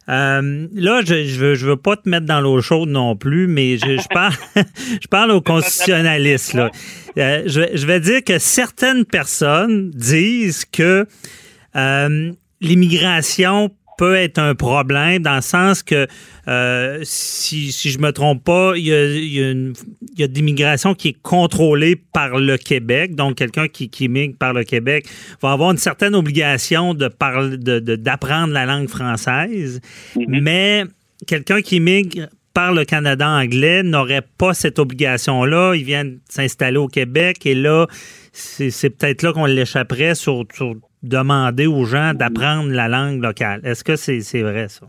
Euh, là, je, je veux, je veux pas te mettre dans l'eau chaude non plus, mais je, je <laughs> parle, <laughs> je parle aux constitutionnalistes. Là. Euh, je, je, vais dire que certaines personnes disent que euh, l'immigration peut être un problème dans le sens que, euh, si, si je me trompe pas, il y a, il y a, une, il y a de l'immigration qui est contrôlée par le Québec. Donc, quelqu'un qui, qui immigre par le Québec va avoir une certaine obligation de parler, de, d'apprendre la langue française. Mm-hmm. Mais quelqu'un qui immigre par le Canada anglais n'aurait pas cette obligation-là. Ils viennent s'installer au Québec et là, c'est, peut-être là qu'on l'échapperait sur, sur demander aux gens d'apprendre la langue locale. Est-ce que c'est vrai, ça?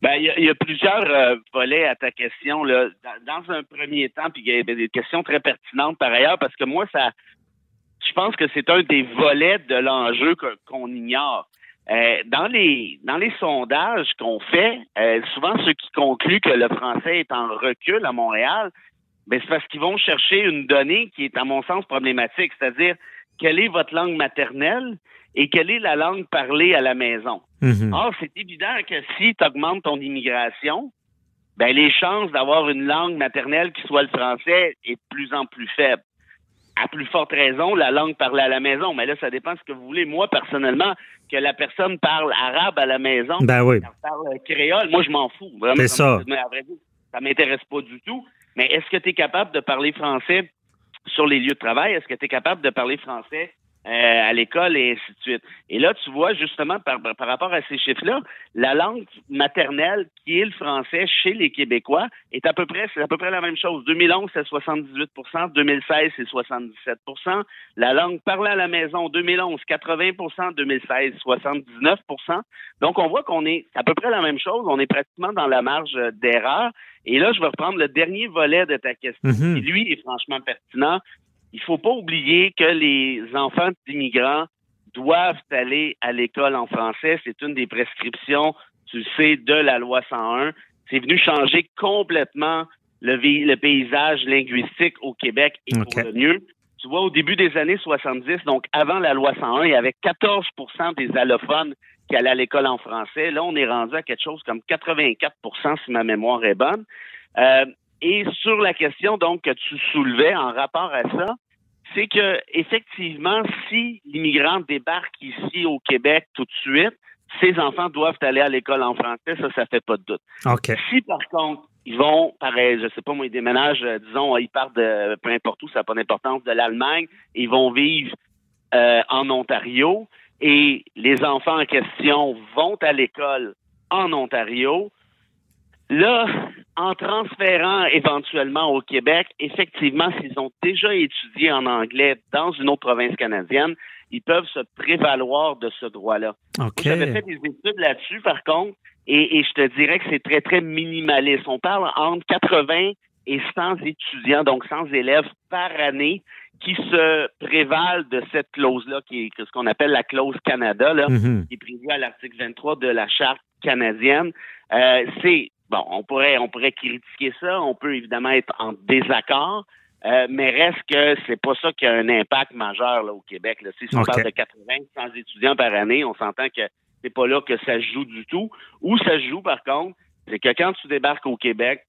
Ben, il y, a plusieurs euh, volets à ta question. Là. Dans, un premier temps, puis il y a des questions très pertinentes par ailleurs, parce que moi, ça, je pense que c'est un des volets de l'enjeu qu'on ignore. Euh, dans les dans les sondages qu'on fait, euh, souvent ceux qui concluent que le français est en recul à Montréal, ben c'est parce qu'ils vont chercher une donnée qui est à mon sens problématique, c'est-à-dire quelle est votre langue maternelle? Et quelle est la langue parlée à la maison. Mhm. Or, c'est évident que si tu augmentes ton immigration, ben les chances d'avoir une langue maternelle qui soit le français est de plus en plus faible. À plus forte raison, la langue parlée à la maison. Mais là, ça dépend de ce que vous voulez. Moi, personnellement, que la personne parle arabe à la maison, ben oui. parle créole, moi, je m'en fous. C'est ça. Mais à vrai dire, ça m'intéresse pas du tout. Mais est-ce que tu es capable de parler français sur les lieux de travail? Est-ce que tu es capable de parler français à l'école et ainsi de suite. Et là, tu vois, justement, par, par rapport à ces chiffres-là, la langue maternelle, qui est le français chez les Québécois, est à peu près, c'est à peu près la même chose. 2011, c'est 78% 2016, c'est 77% La langue parlée à la maison, 2011, 80% 2016, 79% Donc, on voit qu'on est à peu près la même chose. On est pratiquement dans la marge d'erreur. Et là, je vais reprendre le dernier volet de ta question, mm-hmm. qui, lui, est franchement pertinent il faut pas oublier que les enfants d'immigrants doivent aller à l'école en français. C'est une des prescriptions, tu sais, de la loi 101. C'est venu changer complètement le, le, paysage linguistique au Québec et pour le mieux. Tu vois, au début des années 70, donc avant la loi 101, il y avait 14% des allophones qui allaient à l'école en français. Là, on est rendu à quelque chose comme 84% si ma mémoire est bonne. Euh, et sur la question donc que tu soulevais en rapport à ça, c'est que effectivement, si l'immigrant débarque ici au Québec tout de suite, ces enfants doivent aller à l'école en français, ça, ça fait pas de doute. OK. Si par contre, ils vont, pareil, je sais pas moi, ils déménagent, euh, disons, ils partent de peu importe où, ça n'a pas d'importance, de l'Allemagne, ils vont vivre euh, en Ontario et les enfants en question vont à l'école en Ontario. Là, en transférant éventuellement au Québec, effectivement, s'ils ont déjà étudié en anglais dans une autre province canadienne, ils peuvent se prévaloir de ce droit-là. OK. J'avais fait des études là-dessus, par contre, et, et je te dirais que c'est très, très minimaliste. On parle entre 80 et 100 étudiants, donc 100 élèves par année qui se prévalent de cette clause-là, qui est ce qu'on appelle la clause Canada, là, Mhm. qui est prévue à l'article 23 de la Charte canadienne. Euh, c'est bon, on pourrait on pourrait critiquer ça, on peut évidemment être en désaccord, euh, mais reste que c'est pas ça qui a un impact majeur là, au Québec. Là. Si on parle de 80, 100 étudiants par année, on s'entend que c'est pas là que ça se joue du tout. Où ça se joue, par contre, c'est que quand tu débarques au Québec,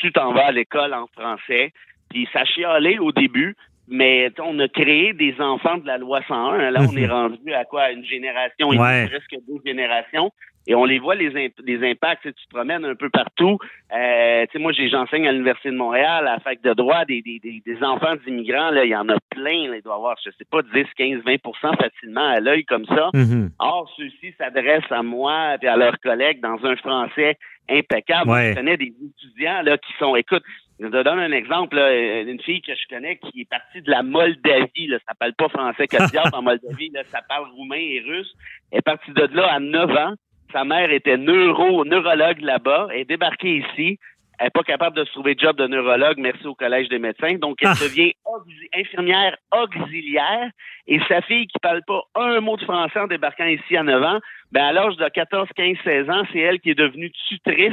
tu t'en vas à l'école en français, puis ça chialait au début, mais on a créé des enfants de la loi 101. Là, on Mhm. est rendu à quoi? Une génération Ouais. presque deux générations. Et on les voit, les, imp- les impacts. Tu te promènes un peu partout. Euh, tu sais, moi, j'enseigne à l'Université de Montréal, à la fac de droit, des, des, des, des enfants d'immigrants. Là, il y en a plein. Là, il doit y avoir, je sais pas, 10, 15, 20% facilement à l'œil comme ça. Mhm. Or, ceux-ci s'adressent à moi et à leurs collègues dans un français impeccable. Ouais. Je connais des étudiants là, qui sont, écoute, je te donne un exemple, là, une fille que je connais qui est partie de la Moldavie, là, ça parle pas français que en <laughs> Moldavie, là, ça parle roumain et russe. Elle est partie de là à 9 ans. Sa mère était neuro, neurologue là-bas. Elle est débarquée ici. Elle n'est pas capable de se trouver de job de neurologue, merci au Collège des médecins. Donc, elle Ah. devient auxi- infirmière auxiliaire. Et sa fille qui parle pas un mot de français en débarquant ici à 9 ans, ben à l'âge de 14, 15, 16 ans, c'est elle qui est devenue tutrice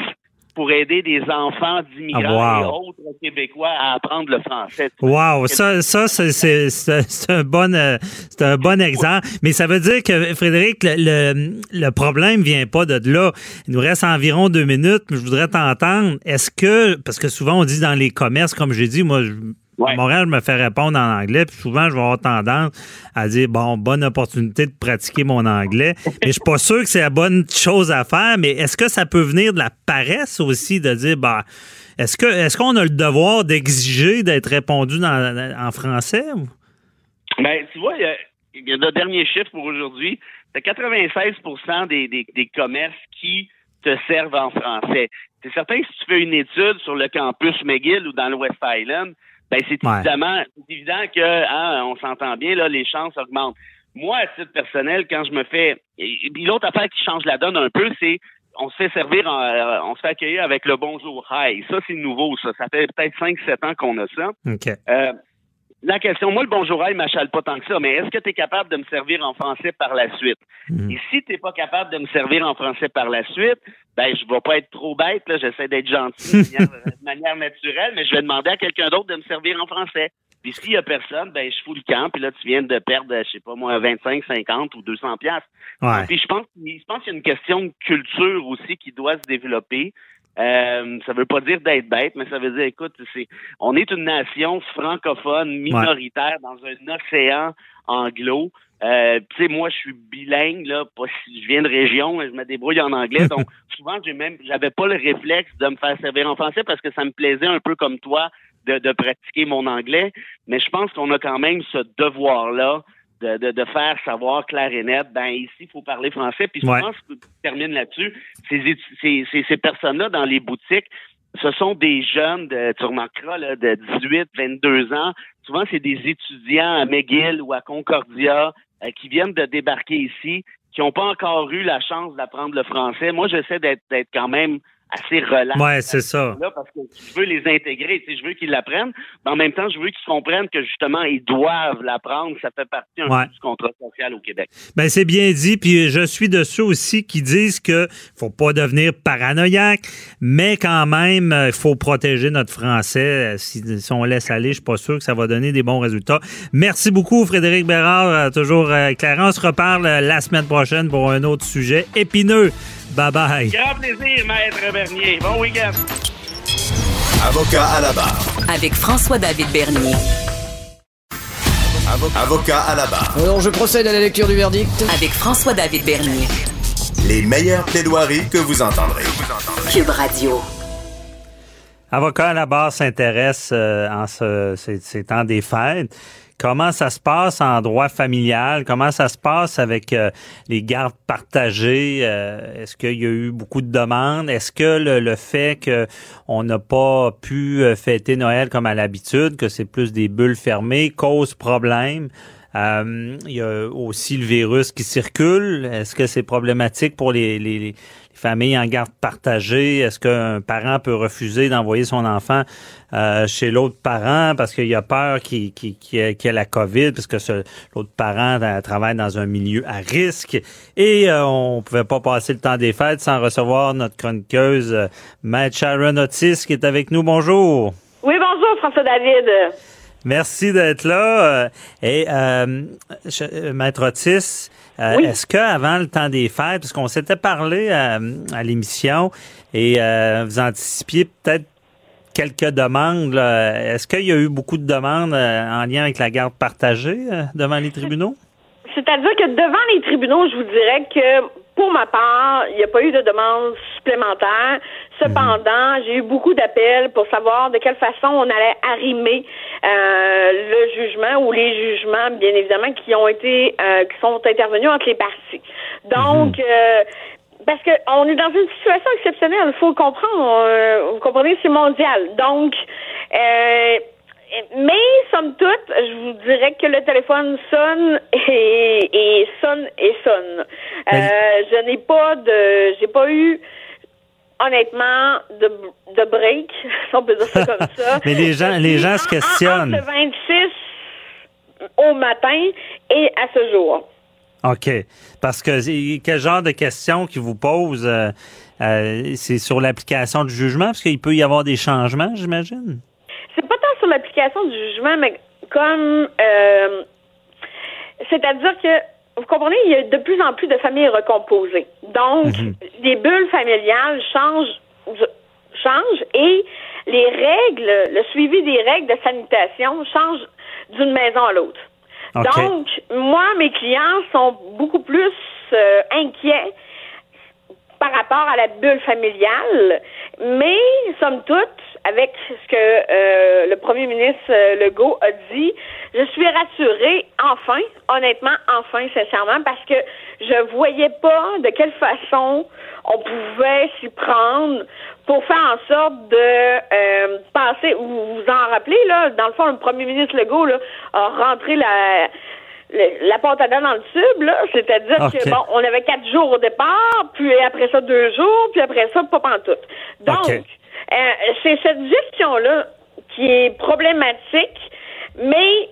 pour aider des enfants d'immigrants Ah, wow. et autres Québécois à apprendre le français. Wow, ça, ça c'est- un bon euh, c'est un bon exemple. Mais ça veut dire que Frédéric, le, le, le problème vient pas de là. Il nous reste environ deux minutes. mais Je voudrais t'entendre. Est-ce que parce que souvent on dit dans les commerces, comme j'ai dit, moi. je- Ouais. À Montréal, je me fais répondre en anglais, puis souvent, je vais avoir tendance à dire, bon, bonne opportunité de pratiquer mon anglais. <laughs> Mais je suis pas sûr que c'est la bonne chose à faire, mais est-ce que ça peut venir de la paresse aussi, de dire, bah, est-ce que est-ce qu'on a le devoir d'exiger d'être répondu dans- en français? Ben, tu vois, il y a, il y a le dernier chiffre pour aujourd'hui, c'est 96 des, des, des commerces qui te servent en français. C'est certain que si tu fais une étude sur le campus McGill ou dans le West Island, ben c'est Ouais. évidemment, évident que, hein, on s'entend bien, là, les chances augmentent. Moi, à titre personnel, quand je me fais, et, et puis l'autre affaire qui change la donne un peu, c'est on se fait servir, en- euh, on se fait accueillir avec le bonjour hi. Ça, c'est nouveau, ça. Ça fait peut-être 5-7 ans qu'on a ça. OK. Euh, la question, moi, le bonjour, il m'achale pas tant que ça, mais est-ce que tu es capable de me servir en français par la suite? Mhm. Et si tu pas capable de me servir en français par la suite, ben, je vais pas être trop bête, là, j'essaie d'être gentil de manière, <laughs> de manière naturelle, mais je vais demander à quelqu'un d'autre de me servir en français. Puis s'il y a personne, ben, je fous le camp, puis là, tu viens de perdre, je sais pas moi, 25, 50 ou 200 piastres. Ouais. Puis je pense, je pense qu'il y a une question de culture aussi qui doit se développer. Euh, ça veut pas dire d'être bête, mais ça veut dire, écoute, c'est, on est une nation francophone minoritaire dans un océan anglo. Euh, tu sais, moi, je suis bilingue, là, pas si je viens de région, je me débrouille en anglais, <laughs> donc souvent, j'ai même, j'avais pas le réflexe de me faire servir en français parce que ça me plaisait un peu comme toi de, de pratiquer mon anglais, mais je pense qu'on a quand même ce devoir-là de, de, de faire savoir clair et net, ben ici, il faut parler français. Puis Ouais. je pense que je termine là-dessus. Ces, ces, ces, ces personnes-là dans les boutiques, ce sont des jeunes, de, tu remarqueras, là, de 18, 22 ans. Souvent, c'est des étudiants à McGill ou à Concordia euh, qui viennent de débarquer ici, qui n'ont pas encore eu la chance d'apprendre le français. Moi, j'essaie d'être d'être quand même assez relax. Ouais, c'est ça. Là, parce que je veux les intégrer, je veux qu'ils l'apprennent, mais en même temps, je veux qu'ils comprennent que justement, ils doivent l'apprendre. Ça fait partie un Ouais. peu du contrat social au Québec. Ben c'est bien dit, puis je suis de ceux aussi qui disent que faut pas devenir paranoïaque, mais quand même il faut protéger notre français. Si, si on laisse aller, je suis pas sûr que ça va donner des bons résultats. Merci beaucoup Frédéric Bérard, euh, toujours euh, éclairant. On se reparle euh, la semaine prochaine pour un autre sujet épineux. Bye bye. Grand plaisir, Maître Bernier. Bon week-end. Avocat à la barre. Avec François-David Bernier. Avo- Avocat à la barre. Alors je procède à la lecture du verdict. Avec François-David Bernier. Les meilleures plaidoiries que vous entendrez. Cube Radio. Avocat à la barre s'intéresse euh, en ce, ces, ces temps des fêtes. Comment ça se passe en droit familial? Comment ça se passe avec euh, les gardes partagées? Euh, est-ce qu'il y a eu beaucoup de demandes? Est-ce que le, le fait qu'on n'a pas pu euh, fêter Noël comme à l'habitude, que c'est plus des bulles fermées, cause problème? Euh, il y a aussi le virus qui circule. Est-ce que c'est problématique pour les, les, les, familles en garde partagée? Est-ce qu'un parent peut refuser d'envoyer son enfant euh, chez l'autre parent parce qu'il a peur qu'il qu qu ait, ait, la COVID, parce que l'autre parent euh, travaille dans un milieu à risque? Et euh, on pouvait pas passer le temps des fêtes sans recevoir notre chroniqueuse, euh, Matt Sharon Otis, qui est avec nous. Bonjour. Oui, bonjour, François David. Merci d'être là. Et euh, Maître Otis, euh, oui. est-ce qu'avant le temps des fêtes, parce qu'on s'était parlé à, à l'émission et euh, vous anticipiez peut-être quelques demandes, est-ce qu'il y a eu beaucoup de demandes en lien avec la garde partagée devant les tribunaux? C'est-à-dire que devant les tribunaux, je vous dirais que pour ma part, il n'y a pas eu de demande supplémentaire. Cependant, mmh. j'ai eu beaucoup d'appels pour savoir de quelle façon on allait arrimer euh, le jugement ou les jugements, bien évidemment, qui ont été euh, qui sont intervenus entre les parties. Donc, mmh. euh, parce que on est dans une situation exceptionnelle, il faut le comprendre. Euh, vous comprenez, c'est mondial. Donc, euh, mais somme toute, je vous dirais que le téléphone sonne et, et sonne et sonne. Euh, je n'ai pas de, j'ai pas eu honnêtement de, de break, <laughs> si on peut dire ça comme ça. <laughs> Mais les gens, les gens se questionnent. Entre 26 au matin et à ce jour. OK. Parce que quel genre de questions qui vous posent? Euh, euh, c'est sur l'application du jugement, parce qu'il peut y avoir des changements, j'imagine? C'est pas tant sur l'application du jugement, mais comme euh, c'est-à-dire que vous comprenez, il y a de plus en plus de familles recomposées. Donc, mm -hmm. les bulles familiales changent, changent et les règles, le suivi des règles de sanitation change d'une maison à l'autre. Okay. Donc, moi, mes clients sont beaucoup plus euh, inquiets par rapport à la bulle familiale, mais somme toute, avec ce que euh, le premier ministre euh, Legault a dit, je suis rassurée, enfin, honnêtement, enfin, sincèrement, parce que je voyais pas de quelle façon on pouvait s'y prendre pour faire en sorte de euh, passer, vous vous en rappelez, là, dans le fond, le premier ministre Legault là, a rentré la la pâte à dents dans le tube, là, c'est-à-dire okay. que bon, on avait quatre jours au départ, puis après ça deux jours, puis après ça pas pantoute. Donc, okay. euh, c'est cette gestion-là qui est problématique, mais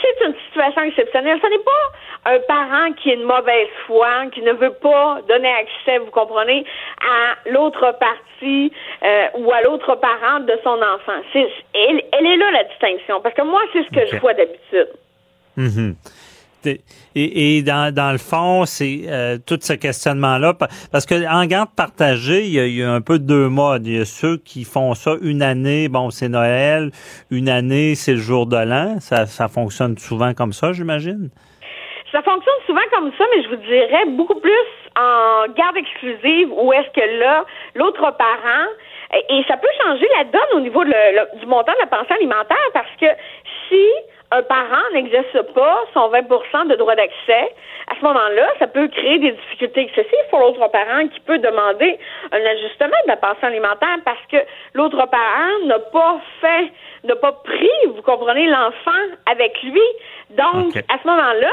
c'est une situation exceptionnelle. Ce n'est pas un parent qui est de mauvaise foi, qui ne veut pas donner accès, vous comprenez, à l'autre partie euh, ou à l'autre parent de son enfant. Elle, elle, est là la distinction, parce que moi, c'est ce que okay. je vois d'habitude. Mm -hmm. Et, dans, le fond, c'est euh, tout ce questionnement-là, parce que en garde partagée, il y, a, un peu deux modes. Il y a ceux qui font ça une année, bon, c'est Noël, une année, c'est le jour de l'an. Ça, fonctionne souvent comme ça, j'imagine? Ça fonctionne souvent comme ça, mais je vous dirais beaucoup plus en garde exclusive, où est-ce que là, l'autre parent, et ça peut changer la donne au niveau du montant de la pension alimentaire, parce que si un parent n'exerce pas son 20% de droit d'accès, à ce moment-là, ça peut créer des difficultés excessives pour l'autre parent qui peut demander un ajustement de la pension alimentaire parce que l'autre parent n'a pas fait, n'a pas pris, vous comprenez, l'enfant avec lui. Donc, okay. à ce moment-là,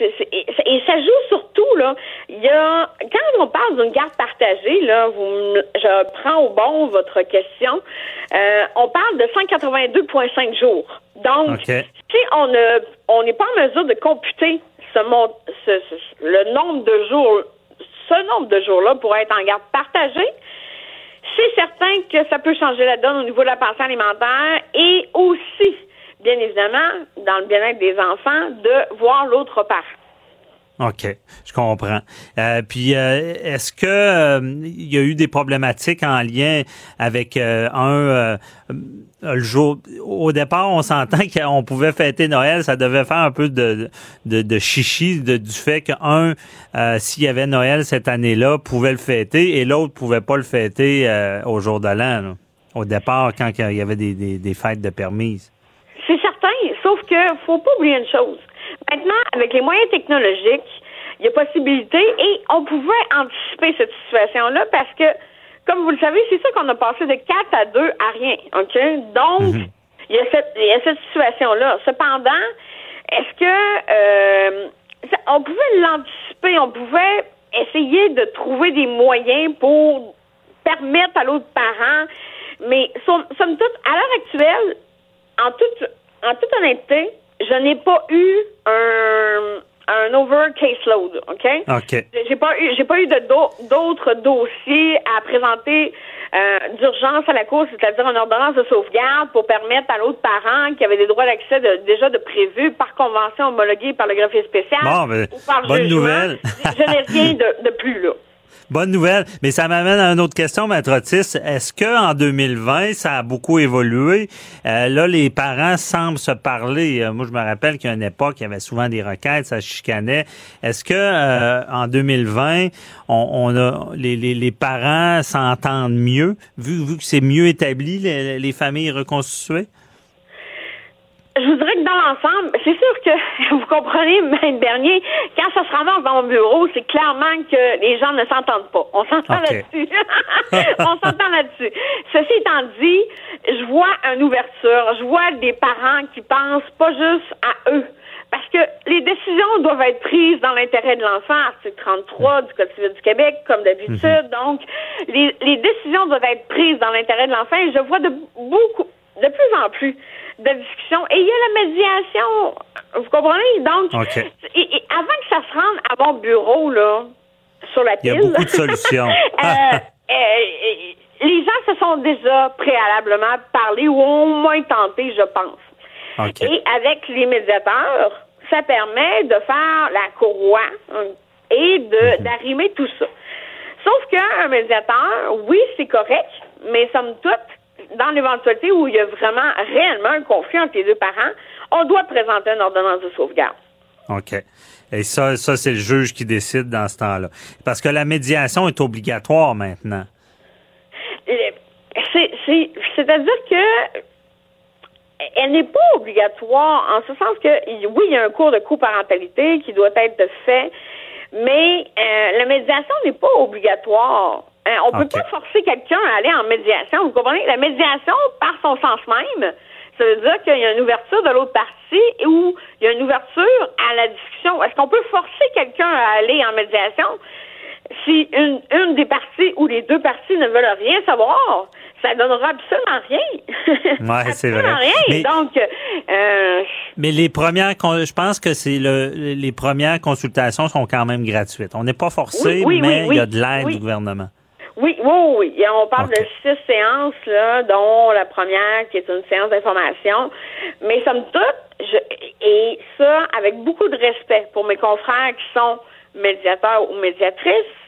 et ça joue surtout, là, il y a, quand on parle d'une garde partagée, là, vous, je prends au bon votre question, euh, on parle de 182,5 jours. Donc, okay. Si on ne, on n'est pas en mesure de computer ce, le nombre de jours, ce nombre de jours-là pour être en garde partagée, c'est certain que ça peut changer la donne au niveau de la pension alimentaire et aussi, bien évidemment, dans le bien-être des enfants, de voir l'autre part. OK, je comprends. Euh, puis, euh, est-ce que euh, il y a eu des problématiques en lien avec un le jour Au départ, on s'entend <laughs> qu'on pouvait fêter Noël, ça devait faire un peu de de, de chichi du fait qu'un, s'il y avait Noël cette année-là, pouvait le fêter et l'autre pouvait pas le fêter au jour de l'an. Au départ, quand il y avait des, des, des fêtes de permises. C'est certain, sauf que faut pas oublier une chose Maintenant, avec les moyens technologiques, il y a possibilité et on pouvait anticiper cette situation-là parce que, comme vous le savez, c'est ça qu'on a passé de 4 à 2 à rien. OK? Donc, mhm. il, y a cette, il y a cette situation-là. Cependant, est-ce que euh, on pouvait l'anticiper, on pouvait essayer de trouver des moyens pour permettre à l'autre parent, mais somme, somme toute, à l'heure actuelle, en toute, en toute honnêteté, je n'ai pas eu un un over caseload, OK? OK. J'ai pas eu j'ai pas eu de d'autres dossiers à présenter euh, d'urgence à la Cour, c'est-à-dire une ordonnance de sauvegarde pour permettre à l'autre parent qui avait des droits d'accès déjà de prévus par convention homologuée par le greffier spécial ben, ou par bonne nouvelle. je n'ai rien de, de plus là. Bonne nouvelle. Mais ça m'amène à une autre question, Maître Otis. Est-ce que en 2020, ça a beaucoup évolué? Euh, là, les parents semblent se parler. Euh, moi, je me rappelle qu'à une époque, il y avait souvent des requêtes, ça chicanait. Est-ce que euh, en 2020, on, a les, parents s'entendent mieux, vu, vu que c'est mieux établi, les, les familles reconstituées? Je vous dirais que dans l'ensemble, c'est sûr que <laughs> vous comprenez, M. Bernier, quand ça se ramasse dans mon bureau, c'est clairement que les gens ne s'entendent pas. On s'entend là-dessus. <laughs> On s'entend là-dessus. Ceci étant dit, je vois une ouverture. Je vois des parents qui pensent pas juste à eux. Parce que les décisions doivent être prises dans l'intérêt de l'enfant, article 33 du Code civil du Québec, comme d'habitude. Mhm. Donc, les, les décisions doivent être prises dans l'intérêt de l'enfant et je vois de beaucoup, de plus en plus de discussion. Et il y a la médiation. Vous comprenez? Donc, et, avant que ça se rende à mon bureau, là, sur la pile. Il y a beaucoup de <laughs> solutions. Euh, euh, les gens se sont déjà préalablement parlé ou au moins tenté, je pense. Et avec les médiateurs, ça permet de faire la courroie hein, et de mhm. d'arrimer tout ça. Sauf qu'un médiateur, oui, c'est correct, mais somme toute, dans l'éventualité où il y a vraiment réellement un conflit entre les deux parents, on doit présenter une ordonnance de sauvegarde. OK. Et ça, ça c'est le juge qui décide dans ce temps-là. Parce que la médiation est obligatoire maintenant. C'est-à-dire que elle n'est pas obligatoire en ce sens que, oui, il y a un cours de coparentalité qui doit être fait, mais euh, la médiation n'est pas obligatoire. Hein, on peut pas forcer quelqu'un à aller en médiation. Vous comprenez? La médiation, par son sens même, ça veut dire qu'il y a une ouverture de l'autre partie ou il y a une ouverture à la discussion. Est-ce qu'on peut forcer quelqu'un à aller en médiation si une, une des parties ou les deux parties ne veulent rien savoir? Ça donnera absolument rien. Ouais, <laughs> c'est vrai. rien. Mais, Donc, euh, mais les premières, je pense que c'est le, les premières consultations sont quand même gratuites. On n'est pas forcé, mais il y a de l'aide du gouvernement. Oui, oui, oui. On parle de six séances, là, dont la première qui est une séance d'information. Mais somme toute, je, et ça avec beaucoup de respect pour mes confrères qui sont médiateurs ou médiatrices,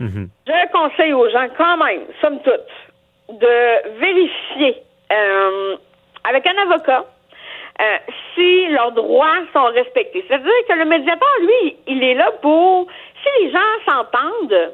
mhm. je conseille aux gens quand même, somme toute, de vérifier euh, avec un avocat euh, si leurs droits sont respectés. C'est-à-dire que le médiateur, lui, il est là pour, si les gens s'entendent,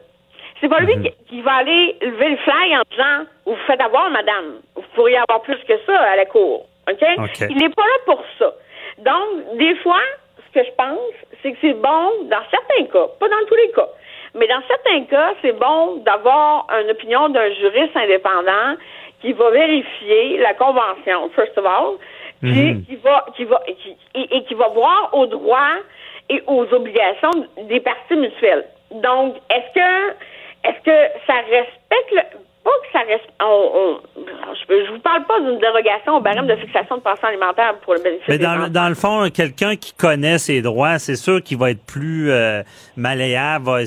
c'est pas lui mhm. qui, va aller lever le fly en disant Vous faites avoir, madame. Vous pourriez avoir plus que ça à la cour. OK? Il n'est pas là pour ça. Donc, des fois, ce que je pense, c'est que c'est bon, dans certains cas, pas dans tous les cas, mais dans certains cas, c'est bon d'avoir une opinion d'un juriste indépendant qui va vérifier la convention, first of all, puis mhm. qui va, qui va, et qui va voir aux droits et aux obligations des parties mutuelles. Donc, est-ce que est-ce que ça respecte le, pas que ça on, charge. Je vous parle pas d'une dérogation au barème de fixation de pension alimentaire pour le bénéfice Mais dans, le- dans le fond, quelqu'un qui connaît ses droits, c'est sûr qu'il va être plus euh, malléable, va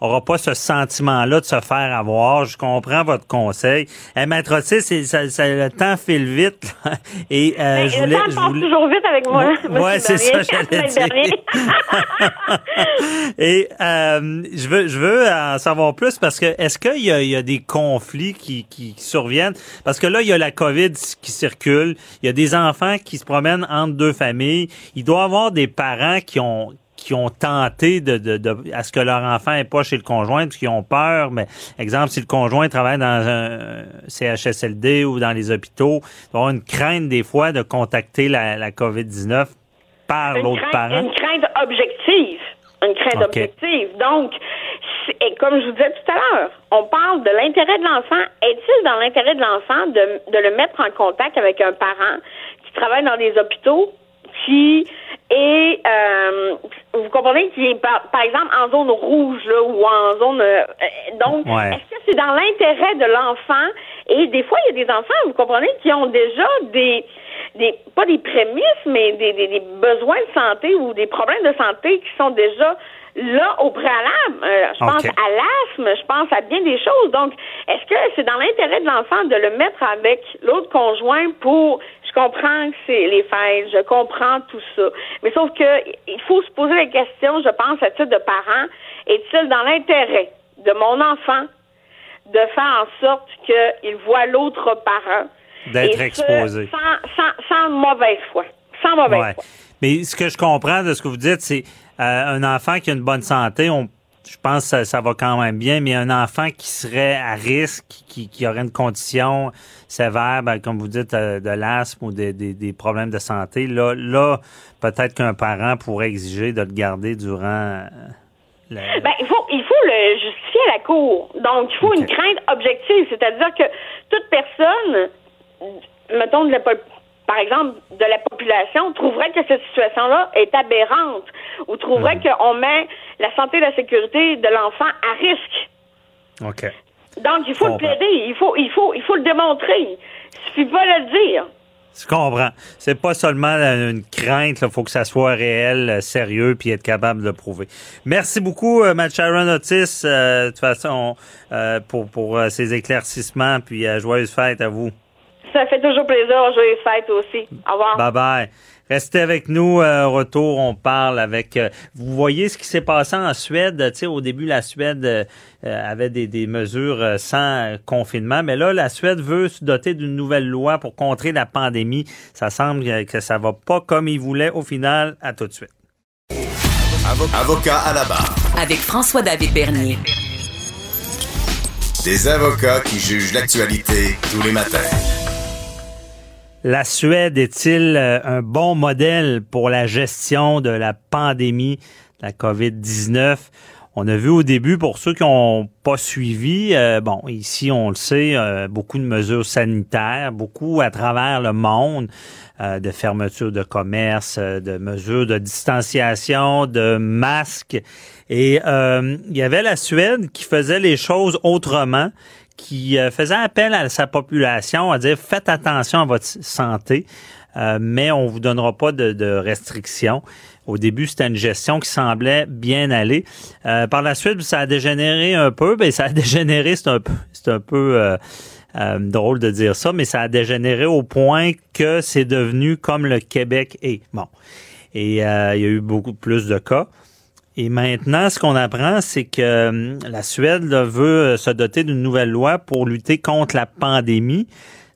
aura pas ce sentiment-là de se faire avoir. Je comprends votre conseil. Eh, Maître Otis, ça, ça- le temps file vite. là. <laughs> Et euh, je le voulais, temps je passe voulais- toujours vite avec moi. Ouais, monsieur c'est ça, j'allais Bernier. <laughs> Et euh, je veux je veux en savoir plus parce que est-ce qu'il y a des conflits qui, qui surviennent parce que là il y a la Covid qui circule, il y a des enfants qui se promènent entre deux familles, il doit y avoir des parents qui ont qui ont tenté de, de, de à ce que leur enfant est pas chez le conjoint parce qu'ils ont peur mais exemple si le conjoint travaille dans un CHSLD ou dans les hôpitaux, il doit y avoir une crainte des fois de contacter la, la COVID-19 par l'autre parent. Une crainte objective. Une crainte Ok. objective. Donc, et comme je vous disais tout à l'heure, on parle de l'intérêt de l'enfant. Est-il dans l'intérêt de l'enfant de, de le mettre en contact avec un parent qui travaille dans des hôpitaux, est, euh, vous comprenez, qui est par, par exemple en zone rouge là, ou en zone. euh, euh, donc, Ouais. est-ce que c'est dans l'intérêt de l'enfant? Et des fois, il y a des enfants, vous comprenez, qui ont déjà des des pas des prémices, mais des, des, des besoins de santé ou des problèmes de santé qui sont déjà là au préalable. Euh, je pense à l'asthme, je pense à bien des choses. Donc, est-ce que c'est dans l'intérêt de l'enfant de le mettre avec l'autre conjoint pour je comprends que c'est les fêtes, je comprends tout ça. Mais sauf que il faut se poser la question, je pense, à titre de parent, est-il dans l'intérêt de mon enfant de faire en sorte qu'il voit l'autre parent D'être exposé. Sans, sans, sans mauvaise foi. Sans mauvaise Ouais. foi. Mais ce que je comprends de ce que vous dites, c'est euh, un enfant qui a une bonne santé, on, je pense que ça, ça va quand même bien, mais un enfant qui serait à risque, qui, qui aurait une condition sévère, ben, comme vous dites, euh, de l'asthme ou des, des, des problèmes de santé, là, là peut-être qu'un parent pourrait exiger de le garder durant... euh, le- Ben, il faut, il faut le justifier à la cour. Donc, il faut une crainte objective, c'est-à-dire que toute personne, mettons, de la, par exemple, de la population, trouverait que cette situation-là est aberrante ou trouverait Mhm. qu'on met la santé et la sécurité de l'enfant à risque. OK. Donc, il faut le plaider, il faut, il faut, il faut le démontrer. Il suffit pas de le dire. Je comprends. C'est pas seulement une crainte, il faut que ça soit réel, euh, sérieux, puis être capable de le prouver. Merci beaucoup, euh, Matt Sharon Otis, euh, de toute façon, euh, pour, pour ces éclaircissements, puis joyeuses fêtes à vous. Ça fait toujours plaisir. Joyeuses fêtes aussi. Au revoir. Bye bye. Restez avec nous. euh, retour, on parle avec. euh, vous voyez ce qui s'est passé en Suède. Tu sais, au début, la Suède euh, avait des, des mesures sans confinement, mais là, la Suède veut se doter d'une nouvelle loi pour contrer la pandémie. Ça semble que, ça va pas comme ils voulaient. Au final, à tout de suite. Avo- Avocat à la barre. Avec François-David Bernier. Des avocats qui jugent l'actualité tous les matins. La Suède est-il euh, un bon modèle pour la gestion de la pandémie de la COVID-19? On a vu au début, pour ceux qui n'ont pas suivi, euh, bon, ici, on le sait, euh, beaucoup de mesures sanitaires, beaucoup à travers le monde, euh, de fermeture de commerce, de mesures de distanciation, de masques. Et il y avait la Suède qui faisait les choses autrement qui euh, faisait appel à sa population à dire faites attention à votre santé, euh, mais on vous donnera pas de, de restrictions. Au début, c'était une gestion qui semblait bien aller. Euh, par la suite, ça a dégénéré un peu. Ben, ça a <laughs> dégénéré, c'est un peu, c'est un peu euh, euh, drôle de dire ça, mais ça a dégénéré au point que c'est devenu comme le Québec est. Bon. Et euh, il y a eu beaucoup plus de cas. Et maintenant, ce qu'on apprend, c'est que hum, la Suède veut euh, se doter d'une nouvelle loi pour lutter contre la pandémie.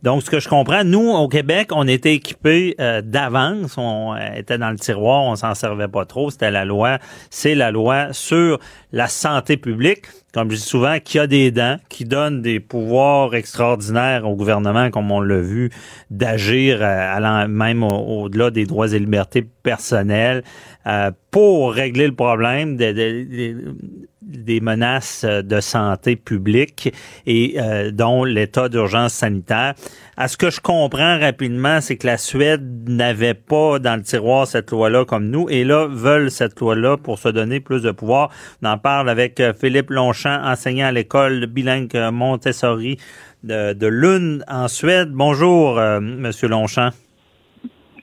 Donc, ce que je comprends, nous, au Québec, on était équipés euh, d'avance. On euh, était dans le tiroir, on s'en servait pas trop. C'était la loi. C'est la loi sur la santé publique, comme je dis souvent, qui a des dents, qui donne des pouvoirs extraordinaires au gouvernement, comme on l'a vu, d'agir euh, allant même au- au-delà des droits et libertés personnelles euh, pour régler le problème de, de- de- des menaces de santé publique et dont l'état d'urgence sanitaire. À ce que je comprends rapidement, c'est que la Suède n'avait pas dans le tiroir cette loi-là comme nous, et là veulent cette loi-là pour se donner plus de pouvoir. On en parle avec Philippe Longchamp, enseignant à l'école bilingue Montessori de, de Lund en Suède. Bonjour, Monsieur Longchamp.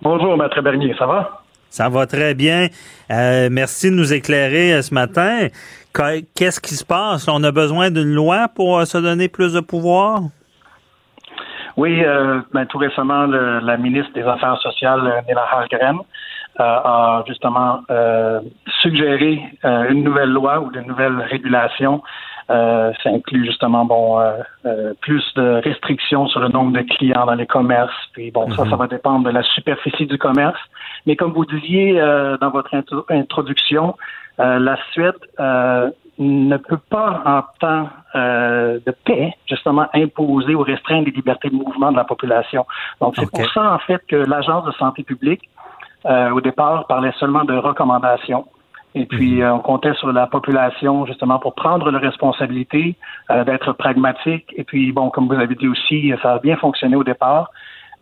Bonjour, Maître Bernier, ça va? Ça va très bien. Euh, merci de nous éclairer euh, ce matin. Qu'est-ce qui se passe? On a besoin d'une loi pour euh, se donner plus de pouvoir? Oui, ben, tout récemment, la ministre des Affaires sociales, Nela Hallgren, a justement suggéré une nouvelle loi ou de nouvelles régulations euh, ça inclut justement bon euh, euh, plus de restrictions sur le nombre de clients dans les commerces. Puis bon, ça, ça mhm. va dépendre de la superficie du commerce. Mais comme vous disiez dans votre introduction, la Suède ne peut pas, en temps de paix, justement, imposer ou restreindre les libertés de mouvement de la population. Donc, c'est pour ça, en fait, que l'Agence de santé publique, au départ, parlait seulement de recommandations. Et puis, mhm. euh, on comptait sur la population justement pour prendre la responsabilité, euh, d'être pragmatique. Et puis, bon, comme vous avez dit aussi, ça a bien fonctionné au départ.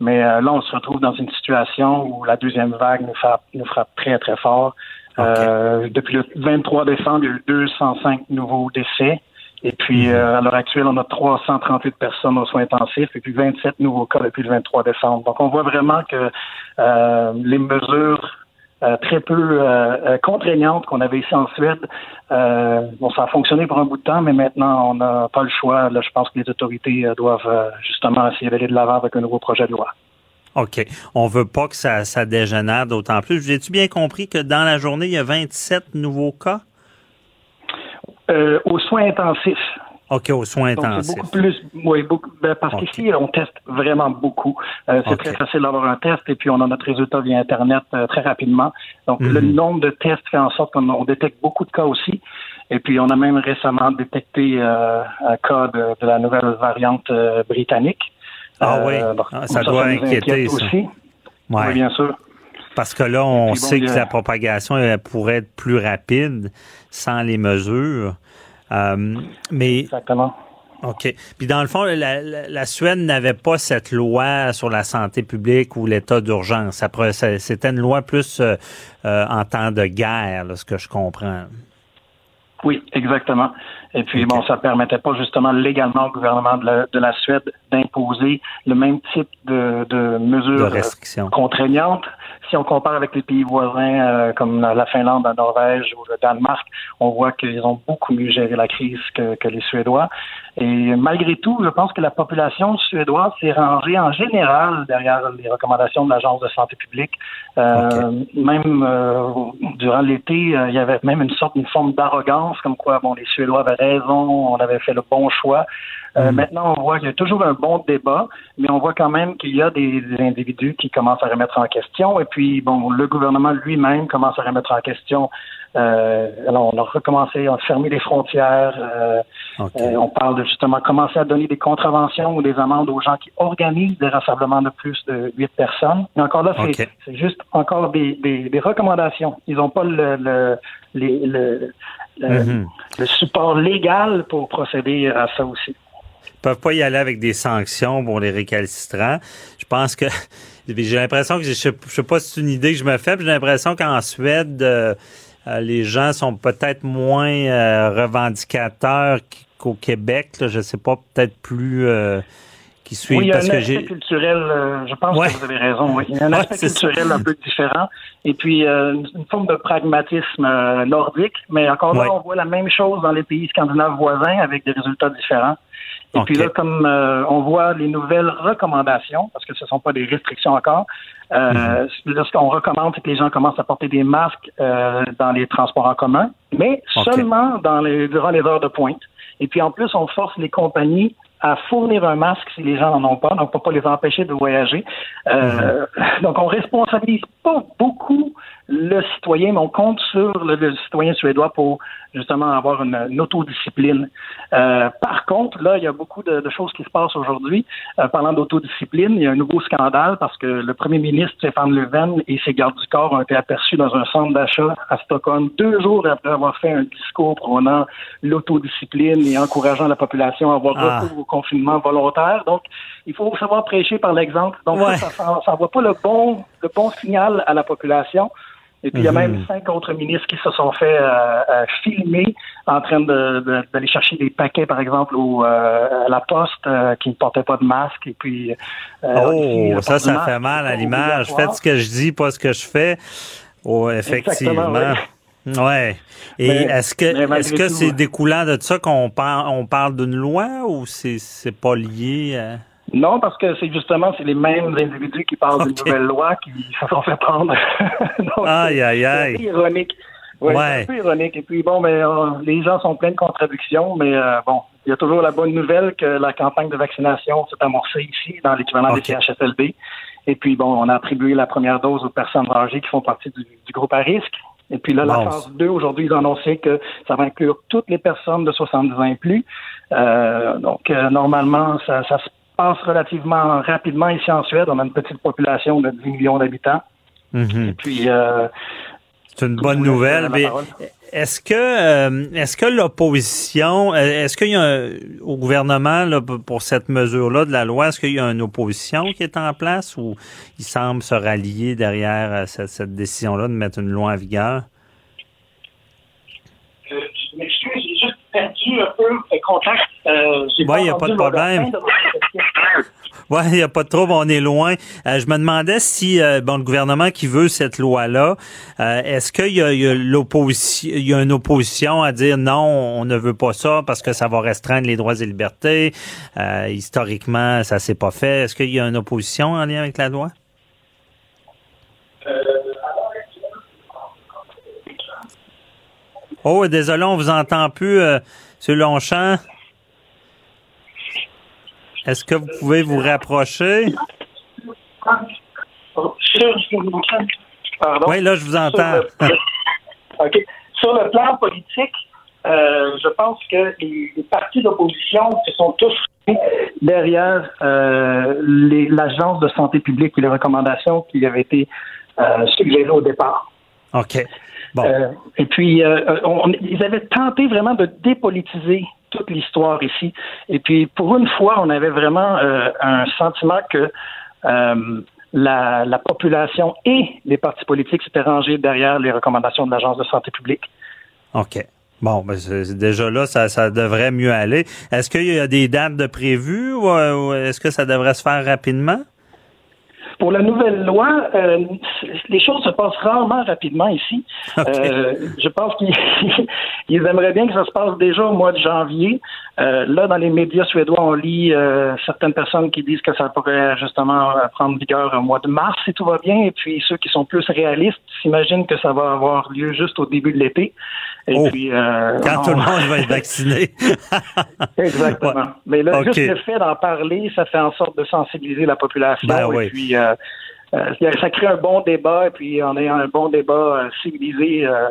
Mais euh, là, on se retrouve dans une situation où la deuxième vague nous frappe, nous frappe très, très fort. depuis le 23 décembre, il y a eu 205 nouveaux décès. Et puis, mhm. à l'heure actuelle, on a 338 personnes aux soins intensifs et puis 27 nouveaux cas depuis le 23 décembre. Donc, on voit vraiment que les mesures euh, très peu euh, euh, contraignante qu'on avait ici en Suède. bon, ça a fonctionné pour un bout de temps, mais maintenant, on n'a pas le choix. Là, je pense que les autorités doivent justement essayer d'aller de l'avant avec un nouveau projet de loi. OK. On veut pas que ça, ça dégénère d'autant plus. J'ai-tu bien compris que dans la journée, il y a 27 nouveaux cas? aux soins intensifs. OK, aux soins intensifs. beaucoup plus, oui, beaucoup, ben, parce qu'ici, on teste vraiment beaucoup. Euh, c'est très facile d'avoir un test et puis on a notre résultat via Internet euh, très rapidement. Donc, le mhm. nombre de tests fait en sorte qu'on détecte beaucoup de cas aussi. Et puis, on a même récemment détecté euh, un cas de, la nouvelle variante britannique. Ah oui, ah, ça, doit inquiéter, ça. Aussi. Oui, bien sûr. Parce que là, on sait que la propagation pourrait être plus rapide sans les mesures. Euh, mais Exactement. OK. Puis dans le fond, la, Suède n'avait pas cette loi sur la santé publique ou l'état d'urgence. C'était une loi plus euh, euh, en temps de guerre, ce que je comprends. Oui, exactement. Et puis, bon, ça permettait pas justement légalement au gouvernement de la, Suède d'imposer le même type de, de mesures contraignantes si on compare avec les pays voisins euh, comme la Finlande, la Norvège ou le Danemark, on voit qu'ils ont beaucoup mieux géré la crise que, que, les Suédois. Et malgré tout, je pense que la population suédoise s'est rangée en général derrière les recommandations de l'Agence de santé publique. Euh, Même euh, durant l'été, il y avait même une sorte, une forme d'arrogance, comme quoi, bon, les Suédois avaient raison, on avait fait le bon choix. Euh, mm. Maintenant, on voit qu'il y a toujours un bon débat, mais on voit quand même qu'il y a des, individus qui commencent à remettre en question. Et puis, bon, le gouvernement lui-même commence à remettre en question. Euh, alors, on a recommencé à fermer les frontières. Euh, on parle de justement commencer à donner des contraventions ou des amendes aux gens qui organisent des rassemblements de plus de huit personnes. Mais encore là, c'est juste encore des, des, recommandations. Ils n'ont pas le, le, le, mm-hmm. le support légal pour procéder à ça aussi peuvent pas y aller avec des sanctions pour les récalcitrants. Je pense que <laughs> j'ai l'impression que je, je sais pas si c'est une idée que je me fais, j'ai l'impression qu'en Suède euh, euh, les gens sont peut-être moins euh, revendicateurs qu'au Québec. Là, je sais pas, peut-être plus qui suivent. Oui, il y a un aspect culturel. je pense que vous avez raison. Oui. Il y a un aspect culturel un peu différent. Et puis une, forme de pragmatisme nordique. Mais encore là, on voit la même chose dans les pays scandinaves voisins avec des résultats différents. Et puis là, comme euh, on voit les nouvelles recommandations, parce que ce ne sont pas des restrictions encore, euh, mhm. lorsqu'on recommande, c'est que les gens commencent à porter des masques euh, dans les transports en commun, mais seulement dans les, durant les heures de pointe. Et puis en plus, on force les compagnies à fournir un masque si les gens n'en ont pas, donc pour pas les empêcher de voyager. Euh, Donc on responsabilise pas beaucoup le citoyen, mais on compte sur le, le citoyen suédois pour justement avoir une, une autodiscipline. Euh, par contre, là, il y a beaucoup de, de choses qui se passent aujourd'hui. Euh, parlant d'autodiscipline, il y a un nouveau scandale parce que le premier ministre Stéphane Löfven et ses gardes du corps ont été aperçus dans un centre d'achat à Stockholm deux jours après avoir fait un discours prônant l'autodiscipline et encourageant la population à avoir Ah. recours au confinement volontaire. Donc, il faut savoir prêcher par l'exemple. Donc, Ouais. ça, ça n'envoie pas le bon, le bon signal à la population. Et puis, il y a Mhm. même cinq autres ministres qui se sont fait euh, euh, filmer en train de- de- d'aller chercher des paquets, par exemple, au, euh, à la poste qui ne portaient pas de masque. Et puis, Oh, ça, ça masque fait mal à l'image. Faites ce que je dis, pas ce que je fais. Oh, effectivement. Exactement, Ouais. Et est-ce que est-ce que c'est découlant de ça qu'on parle on parle d'une loi ou c'est c'est pas lié à... Non, parce que c'est justement c'est les mêmes individus qui parlent d'une nouvelle loi qui se sont fait prendre. <laughs> Donc, Aïe, aïe, c'est aïe. peu ironique. Ouais. C'est un peu ironique. Et puis bon, mais euh, les gens sont pleins de contradictions, mais euh, bon, il y a toujours la bonne nouvelle que la campagne de vaccination s'est amorcée ici dans l'équivalent Ok. des CHSLD. Et puis bon, on a attribué la première dose aux personnes âgées qui font partie du, du groupe à risque. Et puis là, la phase 2, aujourd'hui, ils ont annoncé que ça va inclure toutes les personnes de 70 ans et plus. Euh, donc, euh, normalement, ça, ça se passe relativement rapidement ici en Suède. On a une petite population de 10 millions d'habitants. Mhm. Et puis, euh, C'est une bonne nouvelle. mais est-ce que euh, est-ce que l'opposition, euh, est-ce qu'il y a un- au gouvernement là, pour cette mesure-là de la loi, est-ce qu'il y a une opposition qui est en place ou il semble se rallier derrière cette, cette décision-là de mettre une loi en vigueur? Euh, je m'excuse, j'ai juste perdu un peu le contact. Euh, j'ai Ouais, y a pas de problème. Oui, il n'y a pas de trouble, on est loin. Euh, je me demandais si euh, bon le gouvernement qui veut cette loi-là, euh, est-ce qu'il y a, il y a l'opposition, il y a une opposition à dire non, on ne veut pas ça parce que ça va restreindre les droits et libertés? Euh, historiquement, ça s'est pas fait. Est-ce qu'il y a une opposition en lien avec la loi? Oh, désolé, on vous entend plus, euh, M. Longchamp. Est-ce que vous pouvez vous rapprocher? Pardon? Oui, là, je vous entends. Sur le. <laughs> Sur le plan politique, euh, je pense que les, les partis d'opposition se sont tous derrière euh, l'Agence de santé publique et les recommandations qui avaient été euh, suggérées au départ. OK. Bon. Euh, et puis, euh, on- on- ils avaient tenté vraiment de dépolitiser toute l'histoire ici. Et puis, pour une fois, on avait vraiment euh, un sentiment que euh, la, la population et les partis politiques s'étaient rangés derrière les recommandations de l'Agence de santé publique. OK. Bon, ben déjà là, ça, ça devrait mieux aller. Est-ce qu'il y a des dates de prévues ou, euh, ou est-ce que ça devrait se faire rapidement? Pour la nouvelle loi, euh, les choses se passent rarement rapidement ici. Euh, je pense qu'ils <laughs> ils aimeraient bien que ça se passe déjà au mois de janvier. Euh, là, dans les médias suédois, on lit euh, certaines personnes qui disent que ça pourrait justement prendre vigueur au mois de mars si tout va bien. Et puis ceux qui sont plus réalistes s'imaginent que ça va avoir lieu juste au début de l'été. Et Oh. puis euh, Quand on- tout le monde va être vacciné. <laughs> Exactement. Ouais. Mais là, juste le fait d'en parler, ça fait en sorte de sensibiliser la population. Ben et oui. puis, euh, euh, ça crée un bon débat. Et puis, en ayant un bon débat civilisé, euh,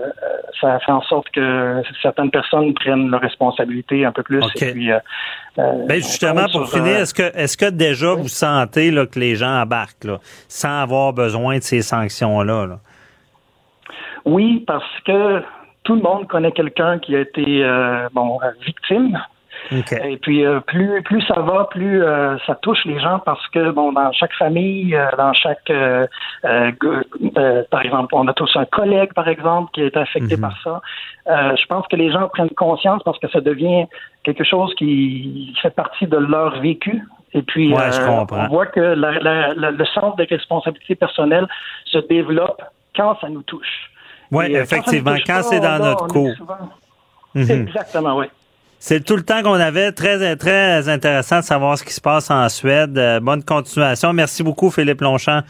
ça fait en sorte que certaines personnes prennent leurs responsabilités un peu plus. OK. Et puis, euh, Ben justement, pour sur, finir, est-ce que est-ce que déjà vous sentez là, que les gens embarquent là, sans avoir besoin de ces sanctions-là? Là? Oui, parce que tout le monde connaît quelqu'un qui a été euh, bon victime. Et puis euh, plus plus ça va, plus euh, ça touche les gens parce que bon dans chaque famille, euh, dans chaque par exemple, on a tous un collègue par exemple qui été affecté Mhm. par ça. Je pense que les gens prennent conscience parce que ça devient quelque chose qui fait partie de leur vécu. Et puis Ouais, je comprends. on voit que la- la- la- le sens de responsabilité personnelle se développe quand ça nous touche. Oui, euh, effectivement, quand c'est dans notre on cours. Mhm. Exactement, oui. C'est tout le temps qu'on avait. Très, très intéressant de savoir ce qui se passe en Suède. Euh, bonne continuation. Merci beaucoup, Philippe Longchamp.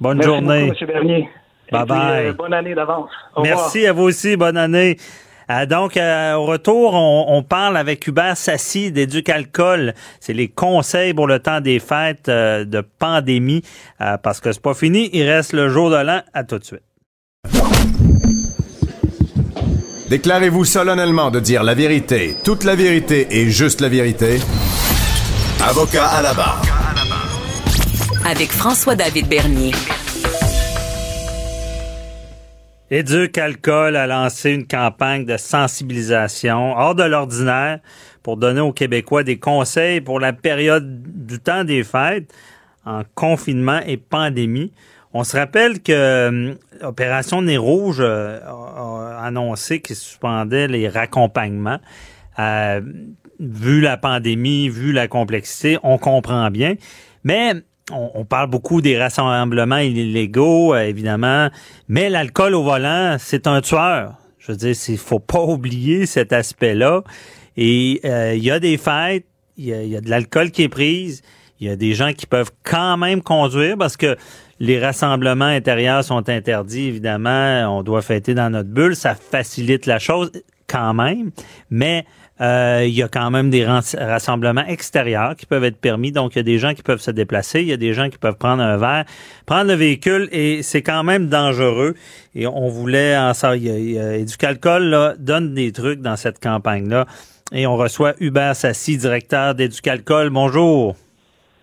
Bonne Merci journée. beaucoup, M. Bernier. Bye puis, bye. euh, bonne année d'avance. Revoir. Merci à vous aussi. Bonne année. Euh, donc, euh, au retour, on, parle avec Hubert Sassi d'Éducalcool. C'est les conseils pour le temps des fêtes de pandémie, parce que c'est pas fini. Il reste le jour de l'an. À tout de suite. Déclarez-vous solennellement de dire la vérité, toute la vérité et juste la vérité. Avocat à la barre. Avec François-David Bernier. Éduc Alcool a lancé une campagne de sensibilisation hors de l'ordinaire pour donner aux Québécois des conseils pour la période du temps des fêtes en confinement et pandémie. On se rappelle que euh, Opération Nez Rouge euh, a annoncé qu'il suspendait les raccompagnements. Euh, vu la pandémie, vu la complexité, on comprend bien. Mais on, parle beaucoup des rassemblements illégaux, euh, évidemment, mais l'alcool au volant, c'est un tueur. Je veux dire, il faut pas oublier cet aspect-là. Et euh, il y a des fêtes, il y a, de l'alcool qui est prise, il y a des gens qui peuvent quand même conduire parce que les rassemblements intérieurs sont interdits, évidemment. On doit fêter dans notre bulle, ça facilite la chose quand même, mais euh, il y a quand même des rassemblements extérieurs qui peuvent être permis. Donc, il y a des gens qui peuvent se déplacer. Il y a des gens qui peuvent prendre un verre, prendre le véhicule et c'est quand même dangereux. Et on voulait en ça. Éducalcool donne des trucs dans cette campagne-là. Et on reçoit Hubert Sassi, directeur d'Éducalcool. Bonjour.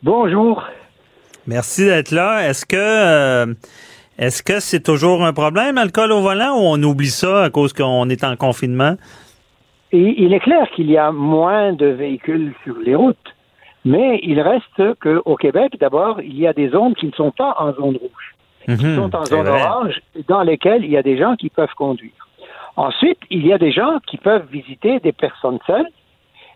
Bonjour. Merci d'être là. Est-ce que euh, est-ce que c'est toujours un problème, l'alcool au volant, ou on oublie ça à cause qu'on est en confinement? Et il est clair qu'il y a moins de véhicules sur les routes, mais il reste qu'au Québec, d'abord, il y a des zones qui ne sont pas en zone rouge, qui mhm, sont en zone orange, dans lesquelles il y a des gens qui peuvent conduire. Ensuite, il y a des gens qui peuvent visiter des personnes seules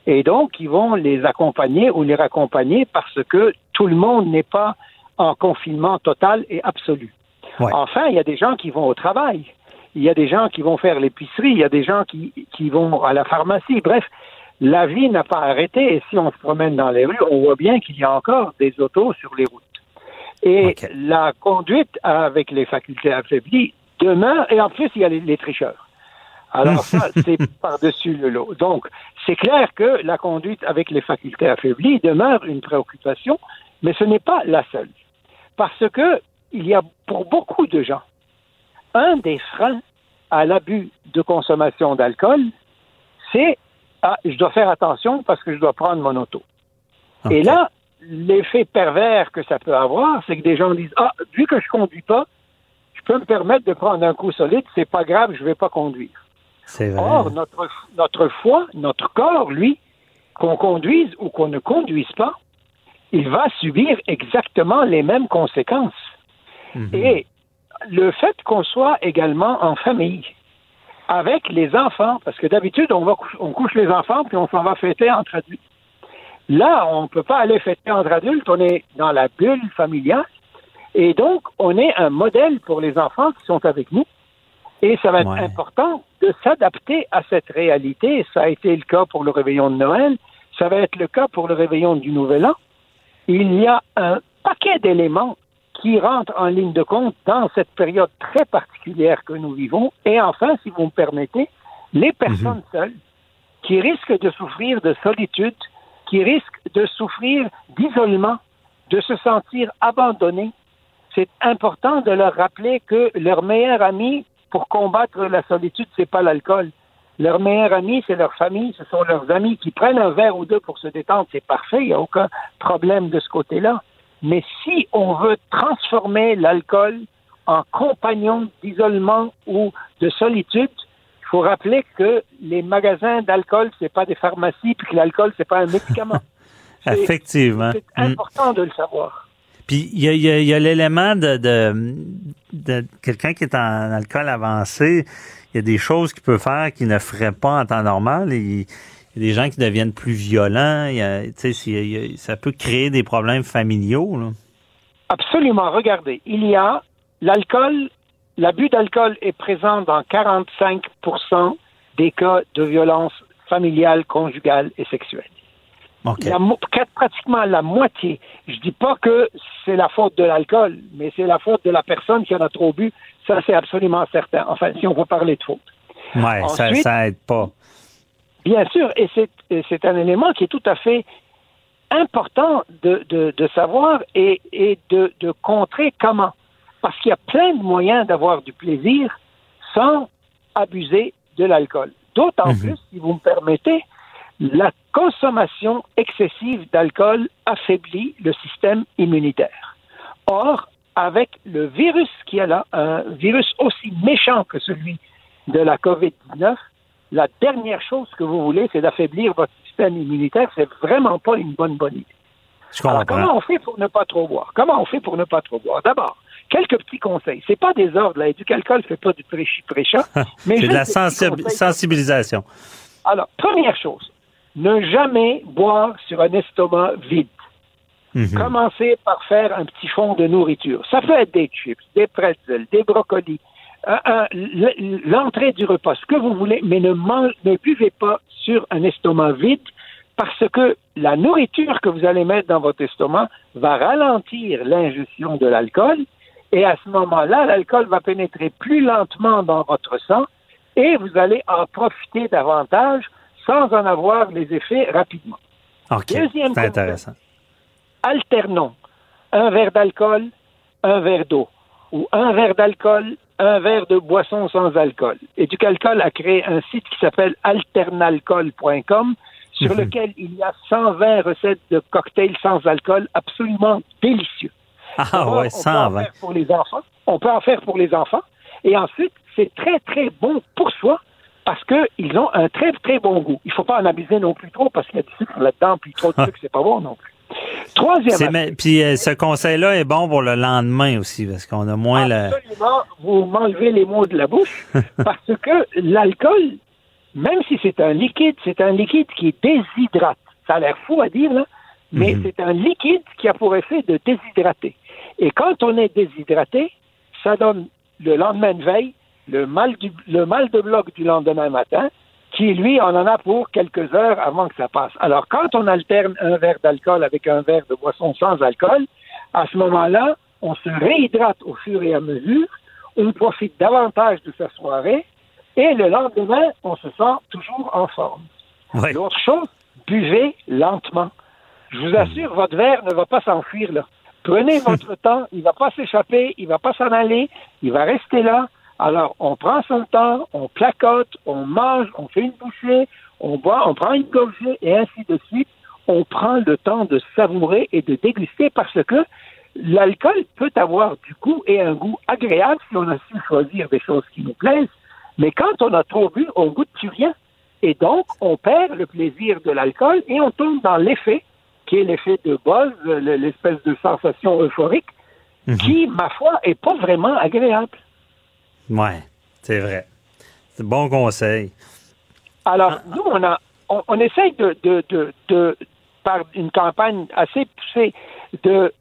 et donc ils vont les accompagner ou les raccompagner parce que tout le monde n'est pas en confinement total et absolu. Enfin, il y a des gens qui vont au travail il y a des gens qui vont faire l'épicerie, il y a des gens qui, qui vont à la pharmacie. Bref, la vie n'a pas arrêté et si on se promène dans les rues, on voit bien qu'il y a encore des autos sur les routes. Et la conduite avec les facultés affaiblies demeure, et en plus, il y a les, tricheurs. Alors ça, <laughs> c'est par-dessus le lot. Donc, c'est clair que la conduite avec les facultés affaiblies demeure une préoccupation, mais ce n'est pas la seule. Parce que il y a pour beaucoup de gens un des freins à l'abus de consommation d'alcool, c'est ah, je dois faire attention parce que je dois prendre mon auto. Et là, l'effet pervers que ça peut avoir, c'est que des gens disent Ah, vu que je conduis pas, je peux me permettre de prendre un coup solide, c'est pas grave, je vais pas conduire. Or, notre, notre foi, notre corps, lui, qu'on conduise ou qu'on ne conduise pas, il va subir exactement les mêmes conséquences. Mhm. Et le fait qu'on soit également en famille avec les enfants, parce que d'habitude, on, va on couche les enfants puis on s'en va fêter entre adultes. Là, on ne peut pas aller fêter entre adultes, on est dans la bulle familiale. Et donc, on est un modèle pour les enfants qui sont avec nous. Et ça va être important de s'adapter à cette réalité. Ça a été le cas pour le réveillon de Noël. Ça va être le cas pour le réveillon du Nouvel An. Il y a un paquet d'éléments qui rentrent en ligne de compte dans cette période très particulière que nous vivons. Et enfin, si vous me permettez, les personnes mhm. seules qui risquent de souffrir de solitude, qui risquent de souffrir d'isolement, de se sentir abandonnées, c'est important de leur rappeler que leur meilleur ami pour combattre la solitude, c'est pas l'alcool. Leur meilleur ami, c'est leur famille, ce sont leurs amis qui prennent un verre ou deux pour se détendre, c'est parfait, il n'y a aucun problème de ce côté-là. Mais si on veut transformer l'alcool en compagnon d'isolement ou de solitude, il faut rappeler que les magasins d'alcool, c'est pas des pharmacies, puis que l'alcool, c'est pas un médicament. <laughs> Effectivement. C'est important de le savoir. Puis il y a, l'élément de, de, quelqu'un qui est en alcool avancé. Il y a des choses qu'il peut faire qu'il ne ferait pas en temps normal. Il y a des gens qui deviennent plus violents. ça peut créer des problèmes familiaux. Absolument. Regardez, il y a l'alcool, l'abus d'alcool est présent dans 45% des cas de violence familiale, conjugale et sexuelle. Pratiquement la moitié. Je dis pas que c'est la faute de l'alcool, mais c'est la faute de la personne qui en a trop bu. Ça, c'est absolument certain. Enfin, si on veut parler de faute. Oui, ça, ça aide pas. Bien sûr, et c'est un élément qui est tout à fait important de, de, de savoir et, et de, de contrer comment. Parce qu'il y a plein de moyens d'avoir du plaisir sans abuser de l'alcool. D'autant mhm. plus, si vous me permettez, la consommation excessive d'alcool affaiblit le système immunitaire. Or, avec le virus qui est là, un virus aussi méchant que celui de la COVID-19, la dernière chose que vous voulez, c'est d'affaiblir votre système immunitaire. C'est vraiment pas une bonne bonne idée. Alors, comment on fait pour ne pas trop boire? Comment on fait pour ne pas trop boire? D'abord, quelques petits conseils. C'est pas des ordres, là. Du alcool fait pas du prêchi prêcha. <laughs> mais c'est de la sensibilisation. Alors, première chose, ne jamais boire sur un estomac vide. Mhm. Commencez par faire un petit fond de nourriture. Ça peut être des chips, des pretzels, des brocolis, l'entrée du repas, ce que vous voulez, mais ne, ne buvez pas sur un estomac vide parce que la nourriture que vous allez mettre dans votre estomac va ralentir l'ingestion de l'alcool et à ce moment-là, l'alcool va pénétrer plus lentement dans votre sang et vous allez en profiter davantage sans en avoir les effets rapidement. Deuxième c'est intéressant. Alternons un verre d'alcool, un verre d'eau, ou un verre d'alcool, un verre de boisson sans alcool. Et du Alcool a créé un site qui s'appelle alternalcool.com sur mhm. lequel il y a 120 recettes de cocktails sans alcool absolument délicieux. Ah ouais, 120. Pour les enfants. On peut en faire pour les enfants. Et ensuite, c'est très, très bon pour soi parce qu'ils ont un très, très bon goût. Il ne faut pas en abuser non plus trop parce qu'il y a du sucre là-dedans, puis trop de sucre, c'est pas bon non plus. Troisième. Puis euh, ce conseil-là est bon pour le lendemain aussi, parce qu'on a moins Absolument. Vous m'enlevez les mots de la bouche, <laughs> parce que l'alcool, même si c'est un liquide, c'est un liquide qui déshydrate. Ça a l'air fou à dire, là, mais mhm. c'est un liquide qui a pour effet de déshydrater. Et quand on est déshydraté, ça donne le lendemain de veille le mal, du, le mal de bloc du lendemain matin, qui, lui, on en a pour quelques heures avant que ça passe. Alors, quand on alterne un verre d'alcool avec un verre de boisson sans alcool, à ce moment-là, on se réhydrate au fur et à mesure, on profite davantage de sa soirée, et le lendemain, on se sent toujours en forme. L'autre chose, buvez lentement. Je vous assure, votre verre ne va pas s'enfuir là. Prenez <laughs> votre temps, il ne va pas s'échapper, il ne va pas s'en aller, il va rester là. Alors, on prend son temps, on placote, on mange, on fait une bouchée, on boit, on prend une gorgée et ainsi de suite. On prend le temps de savourer et de déguster parce que l'alcool peut avoir du goût et un goût agréable si on a su choisir des choses qui nous plaisent. Mais quand on a trop bu, on goûte plus rien. Et donc, on perd le plaisir de l'alcool et on tombe dans l'effet, qui est l'effet de buzz, l'espèce de sensation euphorique, mhm. qui, ma foi, est pas vraiment agréable. Oui, c'est vrai. C'est bon conseil. Alors, ah. nous, on a on, essaye de, de, de, de, par une campagne assez poussée, de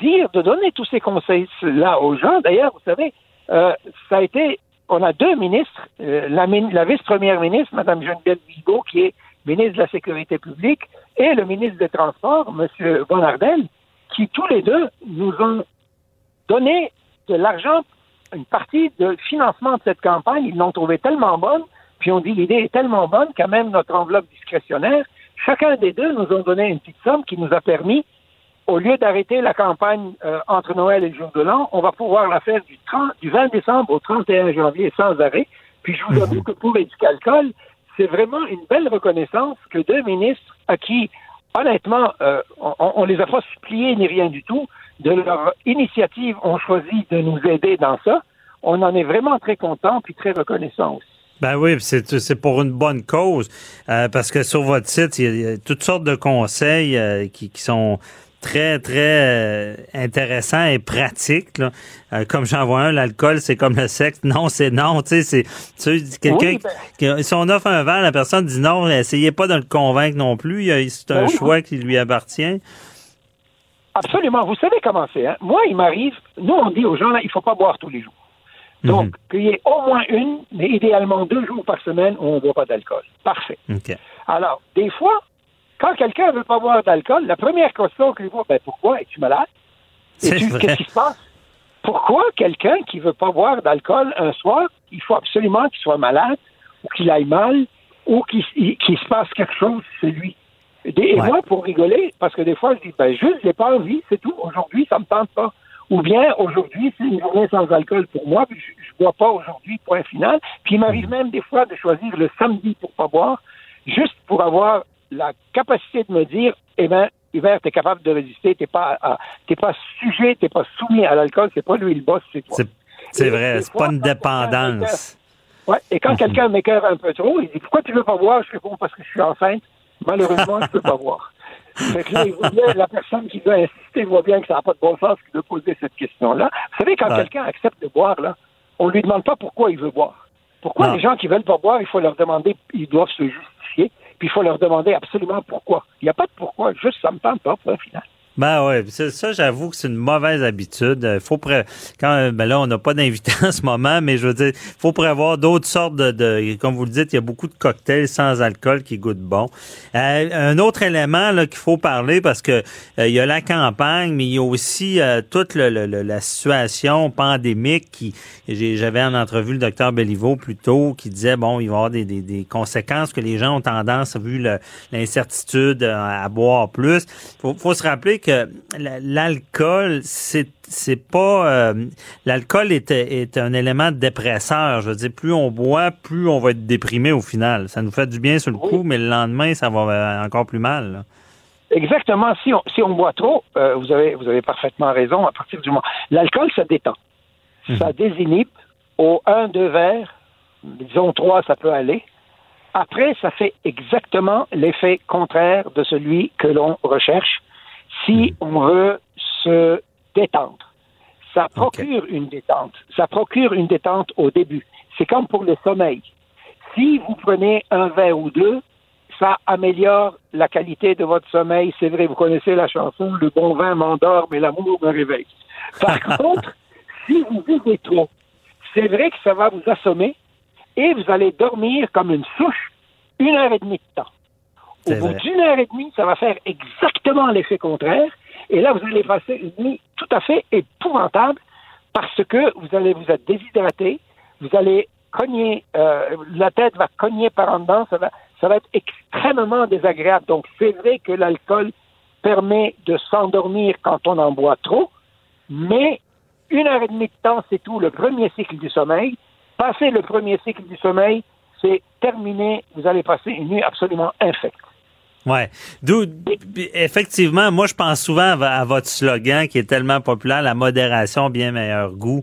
dire, de donner tous ces conseils-là aux gens. D'ailleurs, vous savez, euh, ça a été, on a deux ministres, euh, la, la vice-première ministre, Mme Geneviève Bigot, qui est ministre de la Sécurité publique, et le ministre des Transports, M. Bonardel, qui tous les deux nous ont donné de l'argent une partie de financement de cette campagne, ils l'ont trouvée tellement bonne, puis on dit l'idée est tellement bonne qu'à même notre enveloppe discrétionnaire, chacun des deux nous ont donné une petite somme qui nous a permis, au lieu d'arrêter la campagne euh, entre Noël et le jour de l'an, on va pouvoir la faire du, 30, du 20 décembre au 31 janvier sans arrêt. Puis je vous avoue que pour Éducalcool, c'est vraiment une belle reconnaissance que deux ministres à qui, honnêtement, euh, on, ne les a pas suppliés ni rien du tout, de leur initiative ont choisi de nous aider dans ça. On en est vraiment très content puis très reconnaissant aussi. Ben oui, c'est pour une bonne cause, euh, parce que sur votre site, il y a, toutes sortes de conseils euh, qui, qui, sont très, très euh, intéressants et pratiques. Là. comme j'en vois un, l'alcool, c'est comme le sexe. Non, c'est non. Tu sais, c'est quelqu'un ben si on offre un verre, la personne dit non, essayez pas de le convaincre non plus. C'est un ben choix qui lui appartient. Absolument. Vous savez comment c'est. Hein? Moi, il m'arrive, nous, on dit aux gens, là, il ne faut pas boire tous les jours. Mhm. Donc, qu'il y ait au moins une, mais idéalement deux jours par semaine où on ne boit pas d'alcool. Parfait. Alors, des fois, quand quelqu'un ne veut pas boire d'alcool, la première question qu'il voit, ben pourquoi? Es-tu malade? Qu'est-ce qui se passe? Pourquoi quelqu'un qui ne veut pas boire d'alcool un soir, il faut absolument qu'il soit malade ou qu'il aille mal, ou qu'il se passe quelque chose chez lui? Et moi, pour rigoler, parce que des fois, je dis, ben, juste, j'ai pas envie, c'est tout. Aujourd'hui, ça me tente pas. Ou bien, aujourd'hui, c'est une journée sans alcool pour moi, puis je, je bois pas aujourd'hui, point final. Puis il m'arrive même des fois de choisir le samedi pour pas boire, juste pour avoir la capacité de me dire, eh ben, Hiver, tu es capable de résister, t'es pas, t'es pas sujet, t'es pas soumis à l'alcool, c'est pas lui le boss, c'est toi. C'est vrai, c'est pas une dépendance. Ouais, et quand quelqu'un m'écœure un peu trop, il dit Pourquoi tu veux pas boire? Je réponds Parce que je suis enceinte. Malheureusement, je peux pas boire. Fait que là, il voit bien, la personne qui veut insister voit bien que ça n'a pas de bon sens de poser cette question-là. Vous savez, quand quelqu'un accepte de boire, là, on lui demande pas pourquoi il veut boire. Pourquoi les gens qui veulent pas boire, il faut leur demander, ils doivent se justifier, puis il faut leur demander absolument pourquoi. Il n'y a pas de pourquoi, juste ça me tente pas, au final. Ben ouais, ça, j'avoue que c'est une mauvaise habitude. Euh, faut pré... quand ben là on n'a pas d'invité <laughs> en ce moment, mais je veux dire, faut prévoir d'autres sortes de, comme vous le dites, il y a beaucoup de cocktails sans alcool qui goûtent bon. Euh, un autre élément là qu'il faut parler parce que euh, il y a la campagne, mais il y a aussi toute la situation pandémique qui j'avais en entrevue le docteur Belliveau plus tôt qui disait bon, il va y avoir des, des, conséquences que les gens ont tendance vu l'incertitude à, boire plus. Faut, faut se rappeler l'alcool, c'est c'est pas euh, l'alcool est, est un élément dépresseur. Je veux dire, plus on boit, plus on va être déprimé au final. Ça nous fait du bien sur le coup, mais le lendemain, ça va euh, encore plus mal. Exactement. Si on, si on boit trop, euh, vous avez vous avez parfaitement raison. À partir du moment, l'alcool, ça détend, mhm. ça désinhibe. Au 1, 2 verres, disons 3, ça peut aller. Après, ça fait exactement l'effet contraire de celui que l'on recherche si on veut se détendre. Ça procure une détente. Ça procure une détente au début. C'est comme pour le sommeil. Si vous prenez un verre ou deux, ça améliore la qualité de votre sommeil. C'est vrai, vous connaissez la chanson Le bon vin m'endort, mais l'amour me réveille. Par <laughs> contre, si vous buvez trop, c'est vrai que ça va vous assommer et vous allez dormir comme une souche une heure et demie de temps. Au bout d'une heure et demie, ça va faire exactement l'effet contraire. Et là, vous allez passer une nuit tout à fait épouvantable parce que vous allez vous être déshydraté, vous allez cogner, euh, la tête va cogner par en dedans, ça va, ça va être extrêmement désagréable. Donc, c'est vrai que l'alcool permet de s'endormir quand on en boit trop, mais une heure et demie de temps, c'est tout, le premier cycle du sommeil. Passer le premier cycle du sommeil, c'est terminé, vous allez passer une nuit absolument infecte. Ouais. D'où, effectivement, moi, je pense souvent à, votre slogan qui est tellement populaire, la modération, bien meilleur goût.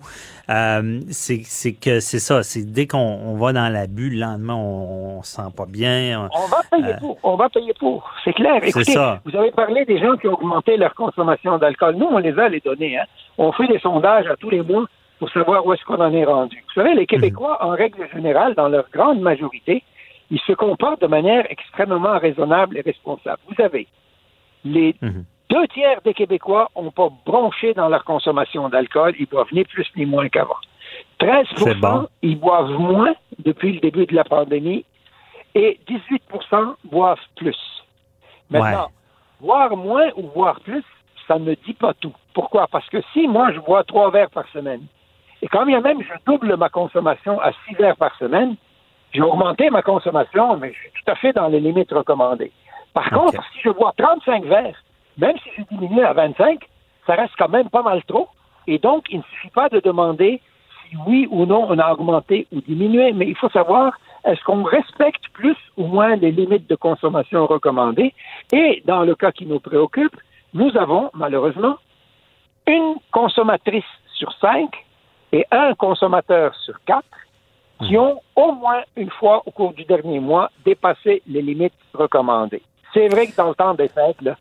Euh, c'est que c'est ça. C'est dès qu'on va dans l'abus, le lendemain, on, on se sent pas bien. On, va payer euh, pour. On va payer pour. C'est clair. Écoutez, vous avez parlé des gens qui ont augmenté leur consommation d'alcool. Nous, on les a les données. Hein. On fait des sondages à tous les mois pour savoir où est-ce qu'on en est rendu. Vous savez, les Québécois, en règle générale, dans leur grande majorité, ils se comportent de manière extrêmement raisonnable et responsable. Vous savez, les mhm. deux tiers des Québécois n'ont pas bronché dans leur consommation d'alcool. Ils boivent ni plus ni moins qu'avant. 13 ils boivent moins depuis le début de la pandémie et 18% boivent plus. Maintenant, boire moins ou boire plus, ça ne dit pas tout. Pourquoi? Parce que si moi, je bois trois verres par semaine, et quand bien même je double ma consommation à six verres par semaine, j'ai augmenté ma consommation, mais je suis tout à fait dans les limites recommandées. Par contre, si je bois 35 verres, même si je diminue à 25, ça reste quand même pas mal trop. Et donc, il ne suffit pas de demander si oui ou non on a augmenté ou diminué, mais il faut savoir est-ce qu'on respecte plus ou moins les limites de consommation recommandées? Et dans le cas qui nous préoccupe, nous avons malheureusement une consommatrice sur cinq et un consommateur sur quatre qui ont au moins une fois au cours du dernier mois dépassé les limites recommandées. C'est vrai que dans le temps des fêtes, là,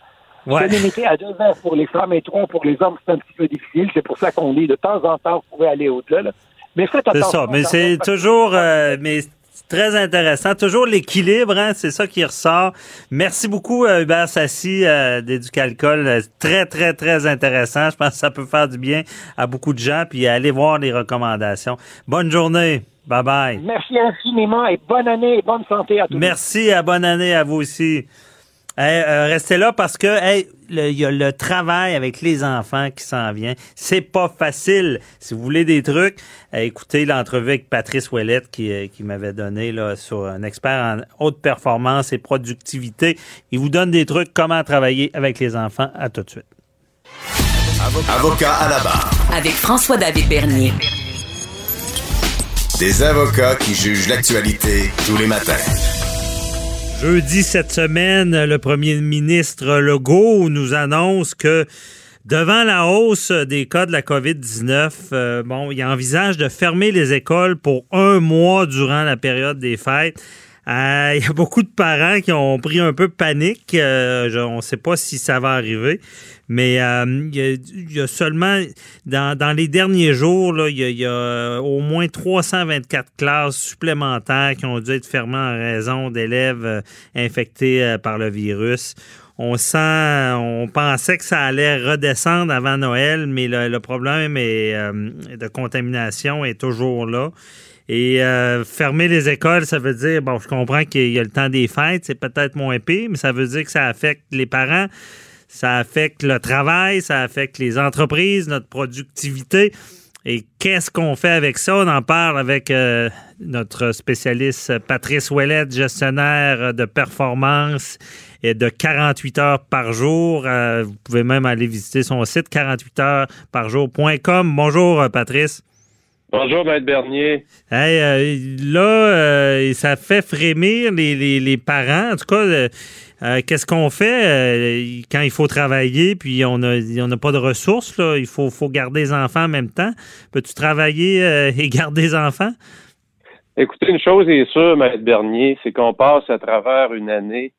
c'est limité à deux heures pour les femmes et trois pour les hommes, c'est un petit peu difficile. C'est pour ça qu'on dit de temps en temps, vous pouvez aller au-delà. Mais faites attention. C'est ça, mais c'est toujours, euh, mais très intéressant. Toujours l'équilibre, hein, c'est ça qui ressort. Merci beaucoup, euh, Hubert Sassi euh, d'Éducalcool. Très, très, très intéressant. Je pense que ça peut faire du bien à beaucoup de gens. Puis allez voir les recommandations. Bonne journée. Bye bye. Merci infiniment et bonne année et bonne santé à tous. Merci à bonne année à vous aussi. Euh, restez là parce que il y a le travail avec les enfants qui s'en vient. C'est pas facile. Si vous voulez des trucs, écoutez l'entrevue avec Patrice Ouellette qui, euh, qui m'avait donné là, sur un expert en haute performance et productivité. Il vous donne des trucs comment travailler avec les enfants. À tout de suite. Avocat à la barre. Avec François-David Bernier. Des avocats qui jugent l'actualité tous les matins. Jeudi cette semaine, le premier ministre Legault nous annonce que devant la hausse des cas de la COVID-19, euh, bon, il envisage de fermer les écoles pour un mois durant la période des fêtes. Euh, <laughs> il y a beaucoup de parents qui ont pris un peu panique. Euh, on ne sait pas si ça va arriver. Mais euh, il, y a, seulement, dans, les derniers jours, il, y a, au moins 324 classes supplémentaires qui ont dû être fermées en raison d'élèves infectés par le virus. On sent, on pensait que ça allait redescendre avant Noël, mais le, problème de contamination est toujours là. Et euh, fermer les écoles, ça veut dire, bon, je comprends qu'il y a le temps des fêtes, c'est peut-être moins pire, mais ça veut dire que ça affecte les parents, ça affecte le travail, ça affecte les entreprises, notre productivité. Et qu'est-ce qu'on fait avec ça? On en parle avec euh, notre spécialiste Patrice Ouellette, gestionnaire de performance et de 48 heures par jour. Euh, vous pouvez même aller visiter son site 48 heures par. Bonjour, Patrice. Bonjour, Maître Bernier. Hey, euh, là, euh, ça fait frémir les, les, parents. En tout cas, euh, qu'est-ce qu'on fait quand il faut travailler puis on n'a on a pas de ressources? Là, il faut, faut garder les enfants en même temps. Peux-tu travailler et garder les enfants? Écoutez, une chose est sûre, Maître Bernier, c'est qu'on passe à travers une année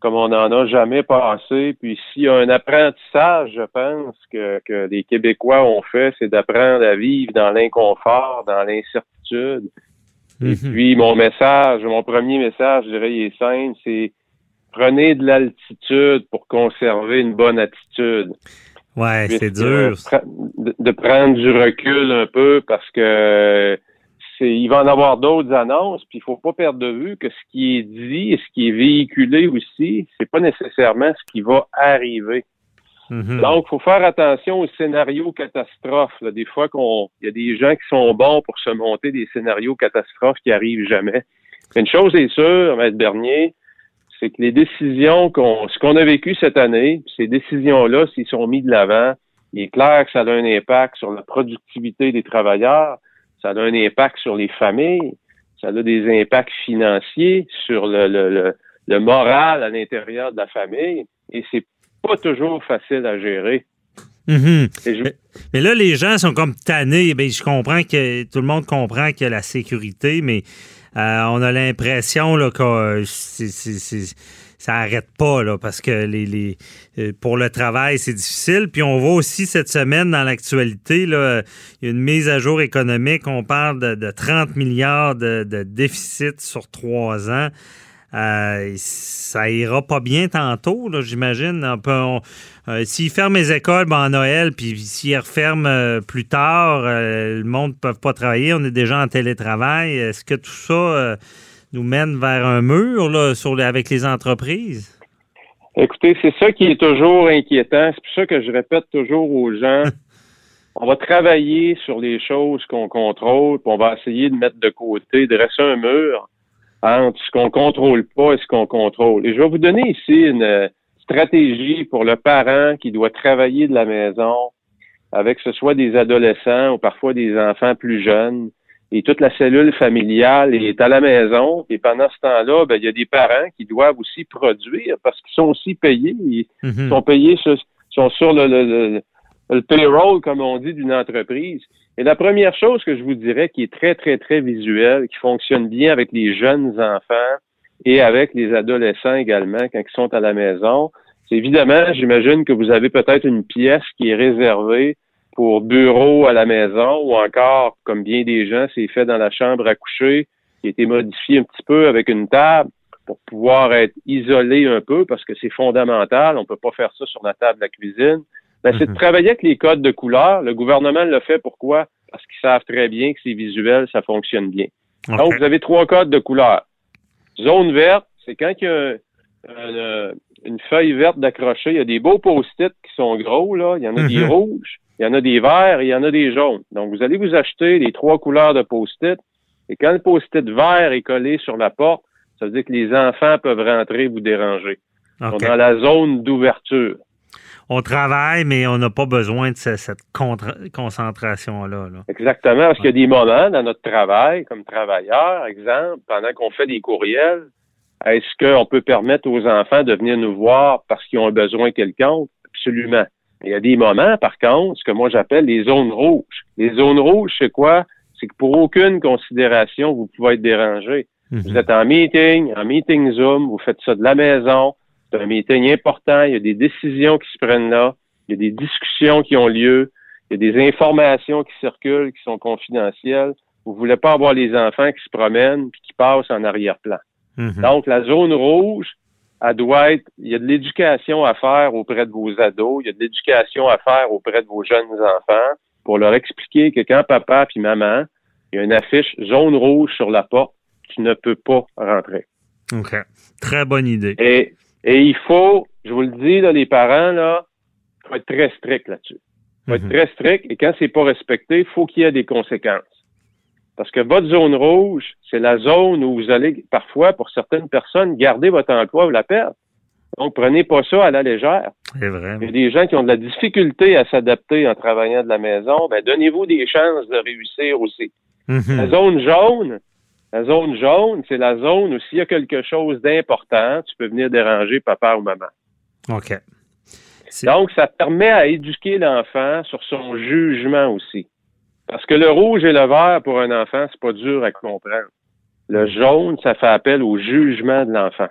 comme on n'en a jamais passé. Puis s'il y a un apprentissage, je pense, que, que les Québécois ont fait, c'est d'apprendre à vivre dans l'inconfort, dans l'incertitude. Et mhm. puis mon message, mon premier message, je dirais, il est simple, c'est prenez de l'altitude pour conserver une bonne attitude. Ouais, c'est dur. de, prendre du recul un peu parce que il va en avoir d'autres annonces, puis il faut pas perdre de vue que ce qui est dit et ce qui est véhiculé aussi, c'est pas nécessairement ce qui va arriver. Mm-hmm. Donc, il faut faire attention aux scénarios catastrophes. Des fois, qu'on, il y a des gens qui sont bons pour se monter des scénarios catastrophes qui arrivent jamais. Une chose est sûre, Maître Bernier, c'est que les décisions qu'on, ce qu'on a vécu cette année, ces décisions-là, s'ils sont mis de l'avant, il est clair que ça a un impact sur la productivité des travailleurs, ça a un impact sur les familles, ça a des impacts financiers sur le, le, le, moral à l'intérieur de la famille, et c'est pas toujours facile à gérer. Mm-hmm. mais, là, les gens sont comme tannés. Ben, je comprends que tout le monde comprend qu'il y a la sécurité, mais euh, on a l'impression que euh, c'est ça arrête pas là parce que les, les euh, pour le travail c'est difficile. Puis on voit aussi cette semaine dans l'actualité là, il y a une mise à jour économique. On parle de, 30 milliards de, déficit sur trois ans. Euh, ça ira pas bien tantôt, j'imagine. Euh, s'ils ferment les écoles ben, en Noël, puis s'ils referment plus tard, le monde ne peut pas travailler, on est déjà en télétravail. Est-ce que tout ça nous mène vers un mur là, sur avec les entreprises? Écoutez, c'est ça qui est toujours inquiétant. C'est pour ça que je répète toujours aux gens, <laughs> on va travailler sur les choses qu'on contrôle, puis on va essayer de mettre de côté, de dresser un mur entre ce qu'on contrôle pas et ce qu'on contrôle. Et je vais vous donner ici une stratégie pour le parent qui doit travailler de la maison avec ce soit des adolescents ou parfois des enfants plus jeunes et toute la cellule familiale est à la maison. Et pendant ce temps-là, ben, il y a des parents qui doivent aussi produire parce qu'ils sont aussi payés. Ils mhm. sont payés, sur, sont sur le, le, le, payroll, comme on dit, d'une entreprise. Et la première chose que je vous dirais qui est très, très, très visuelle, qui fonctionne bien avec les jeunes enfants et avec les adolescents également quand ils sont à la maison, c'est évidemment, j'imagine que vous avez peut-être une pièce qui est réservée pour bureau à la maison ou encore, comme bien des gens, c'est fait dans la chambre à coucher, qui a été modifié un petit peu avec une table pour pouvoir être isolé un peu parce que c'est fondamental. On peut pas faire ça sur la table de la cuisine. Ben, c'est de mhm. travailler avec les codes de couleur. Le gouvernement le fait pourquoi? Parce qu'ils savent très bien que c'est visuel, ça fonctionne bien. Donc, vous avez trois codes de couleur. Zone verte, c'est quand il y a euh, une feuille verte d'accrocher. Il y a des beaux post-it qui sont gros, là. Il y en a des Mhm. rouges, il y en a des verts et il y en a des jaunes. Donc, vous allez vous acheter les trois couleurs de post-it. Et quand le post-it vert est collé sur la porte, ça veut dire que les enfants peuvent rentrer et vous déranger. Ils sont OK. dans la zone d'ouverture. On travaille, mais on n'a pas besoin de ce- cette concentration-là. là. Exactement, parce qu'il y a des moments dans notre travail, comme travailleur, exemple, pendant qu'on fait des courriels, est-ce qu'on peut permettre aux enfants de venir nous voir parce qu'ils ont un besoin quelconque? Absolument. Il y a des moments, par contre, ce que moi j'appelle les zones rouges. Les zones rouges, c'est quoi? C'est que pour aucune considération, vous pouvez être dérangé. Vous êtes en meeting, en meeting Zoom, vous faites ça de la maison, c'est un meeting important, il y a des décisions qui se prennent là, il y a des discussions qui ont lieu, il y a des informations qui circulent, qui sont confidentielles. Vous voulez pas avoir les enfants qui se promènent puis qui passent en arrière-plan. Mhm. Donc, la zone rouge, elle doit être, il y a de l'éducation à faire auprès de vos ados, il y a de l'éducation à faire auprès de vos jeunes enfants pour leur expliquer que quand papa puis maman, il y a une affiche zone rouge sur la porte, tu ne peux pas rentrer. OK. Très bonne idée. Et, et il faut, je vous le dis, là, les parents, là, faut être très strict là-dessus. faut être très strict et quand c'est pas respecté, il faut qu'il y ait des conséquences. Parce que votre zone rouge, c'est la zone où vous allez parfois, pour certaines personnes, garder votre emploi ou la perdre. Donc, prenez pas ça à la légère. C'est vrai. Il y a des gens qui ont de la difficulté à s'adapter en travaillant de la maison. Ben, donnez-vous des chances de réussir aussi. Mhm. La zone jaune, la zone jaune, c'est la zone où s'il y a quelque chose d'important, tu peux venir déranger papa ou maman. OK. Donc, ça permet à éduquer l'enfant sur son jugement aussi. Parce que le rouge et le vert, pour un enfant, c'est pas dur à comprendre. Le jaune, ça fait appel au jugement de l'enfant.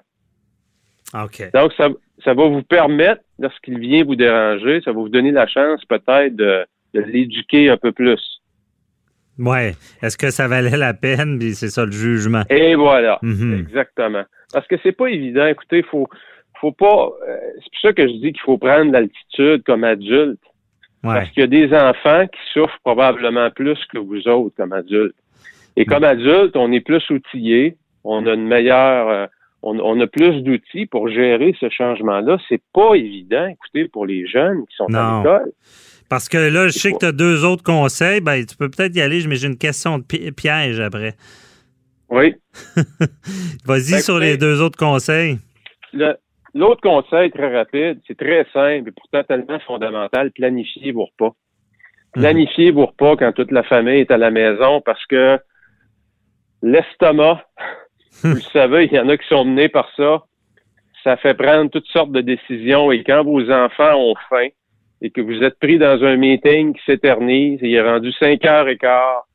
OK. Donc, ça, ça va vous permettre, lorsqu'il vient vous déranger, ça va vous donner la chance peut-être de, de l'éduquer un peu plus. Ouais. Est-ce que ça valait la peine? Puis c'est ça le jugement. Et voilà. Mhm. Exactement. Parce que c'est pas évident. Écoutez, faut, faut pas. euh, c'est pour ça que je dis qu'il faut prendre l'altitude comme adulte. Ouais. Parce qu'il y a des enfants qui souffrent probablement plus que vous autres comme adultes. Et comme adulte, on est plus outillé, on a une meilleure, euh, on, on a plus d'outils pour gérer ce changement-là. C'est pas évident, écoutez, pour les jeunes qui sont à l'école. Parce que là, je sais que tu as deux autres conseils. Ben, tu peux peut-être y aller, mais j'ai une question de pi- piège après. Oui. <laughs> Vas-y Ben, sur les deux autres conseils. Le- L'autre conseil très rapide, c'est très simple et pourtant tellement fondamental, planifiez vos repas. Planifiez vos repas quand toute la famille est à la maison parce que l'estomac, <laughs> vous le savez, il y en a qui sont menés par ça, ça fait prendre toutes sortes de décisions. Et quand vos enfants ont faim et que vous êtes pris dans un meeting qui s'éternise et il est rendu cinq heures et quart,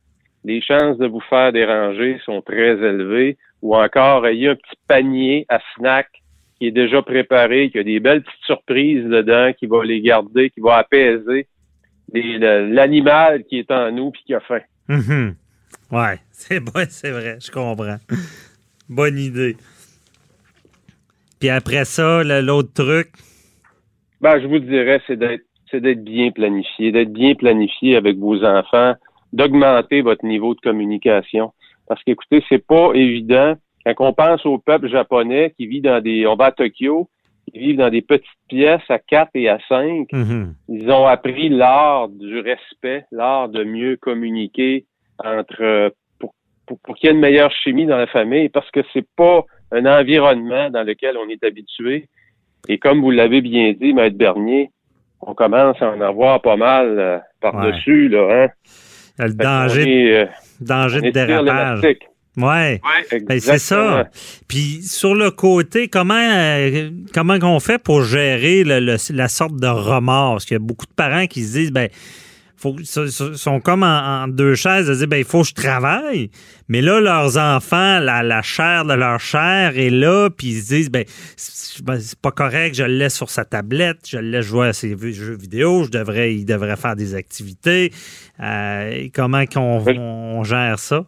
les chances de vous faire déranger sont très élevées. Ou encore ayez un petit panier à snack qui est déjà préparé, qui a des belles petites surprises dedans, qui va les garder, qui va apaiser l'animal qui est en nous puis qui a faim. Mhm. Ouais, <laughs> c'est bon, c'est vrai, je comprends. Bonne idée. Puis après ça, l'autre truc, Ben, je vous dirais, c'est d'être c'est d'être bien planifié, d'être bien planifié avec vos enfants, d'augmenter votre niveau de communication. Parce qu'écoutez, c'est pas évident. Quand on pense au peuple japonais qui vit dans des, on va à Tokyo, ils vivent dans des petites pièces à 4 et à 5. Mhm. Ils ont appris l'art du respect, l'art de mieux communiquer entre euh, pour, pour, pour qu'il y ait une meilleure chimie dans la famille, parce que c'est pas un environnement dans lequel on est habitué. Et comme vous l'avez bien dit, Maître Bernier, on commence à en avoir pas mal euh, par-dessus, là, hein? le danger, est, euh, danger de dérapage. Ouais. Ben, c'est ça. Puis sur le côté, comment euh, comment qu'on fait pour gérer le- le- la sorte de remords? Parce qu'il y a beaucoup de parents qui se disent, ben, faut, so- so- sont comme en, en deux chaises, de dire, ben, il faut que je travaille. Mais là, leurs enfants, la, la chair de leur chair est là, puis ils se disent, ben, c'est ben, pas correct, je le laisse sur sa tablette, je le laisse jouer à ses jeux vidéo, je devrais, il devrait faire des activités. Euh, comment qu'on on gère ça?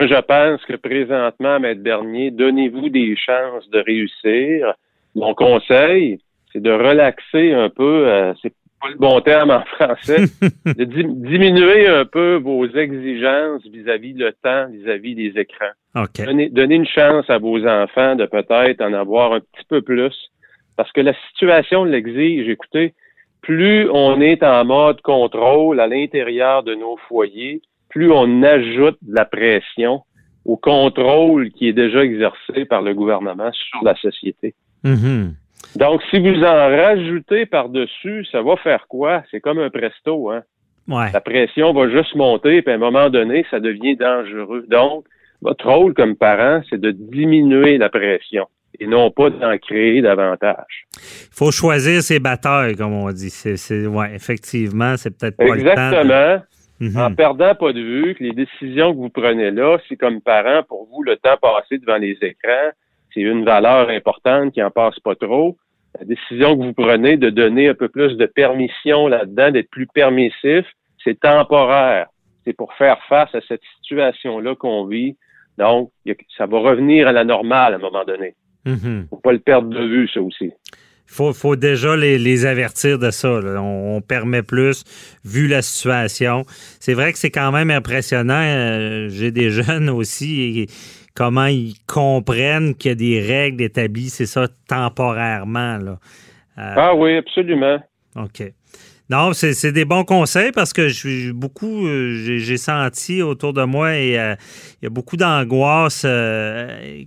Moi, je pense que présentement, Maître Bernier, donnez-vous des chances de réussir. Mon conseil, c'est de relaxer un peu, euh, c'est pas le bon terme en français, <laughs> de di- diminuer un peu vos exigences vis-à-vis le temps, vis-à-vis des écrans. Donnez, donnez, une chance à vos enfants de peut-être en avoir un petit peu plus. Parce que la situation l'exige. Écoutez, plus on est en mode contrôle à l'intérieur de nos foyers, plus on ajoute de la pression au contrôle qui est déjà exercé par le gouvernement sur la société. Mm-hmm. Donc, si vous en rajoutez par-dessus, ça va faire quoi? C'est comme un presto, hein? La pression va juste monter, puis à un moment donné, ça devient dangereux. Donc, votre rôle comme parent, c'est de diminuer la pression et non pas d'en créer davantage. Il faut choisir ses batailles, comme on dit. C'est, ouais, effectivement, c'est peut-être pas Exactement. le temps. Mhm. En perdant pas de vue que les décisions que vous prenez là, si comme parent, pour vous, le temps passé devant les écrans, c'est une valeur importante qui en passe pas trop. La décision que vous prenez de donner un peu plus de permission là-dedans, d'être plus permissif, c'est temporaire. C'est pour faire face à cette situation-là qu'on vit. Donc, ça va revenir à la normale à un moment donné. Mm Faut pas le perdre de vue, ça aussi. Faut, faut déjà les, les avertir de ça. On, on, permet plus, vu la situation. C'est vrai que c'est quand même impressionnant. Euh, J'ai des <laughs> jeunes aussi, et comment ils comprennent qu'il y a des règles établies, c'est ça, temporairement. Là. Euh, ah oui, absolument. OK. Non, c'est des bons conseils parce que je suis beaucoup, euh, j'ai senti autour de moi et euh, il y a beaucoup d'angoisse euh,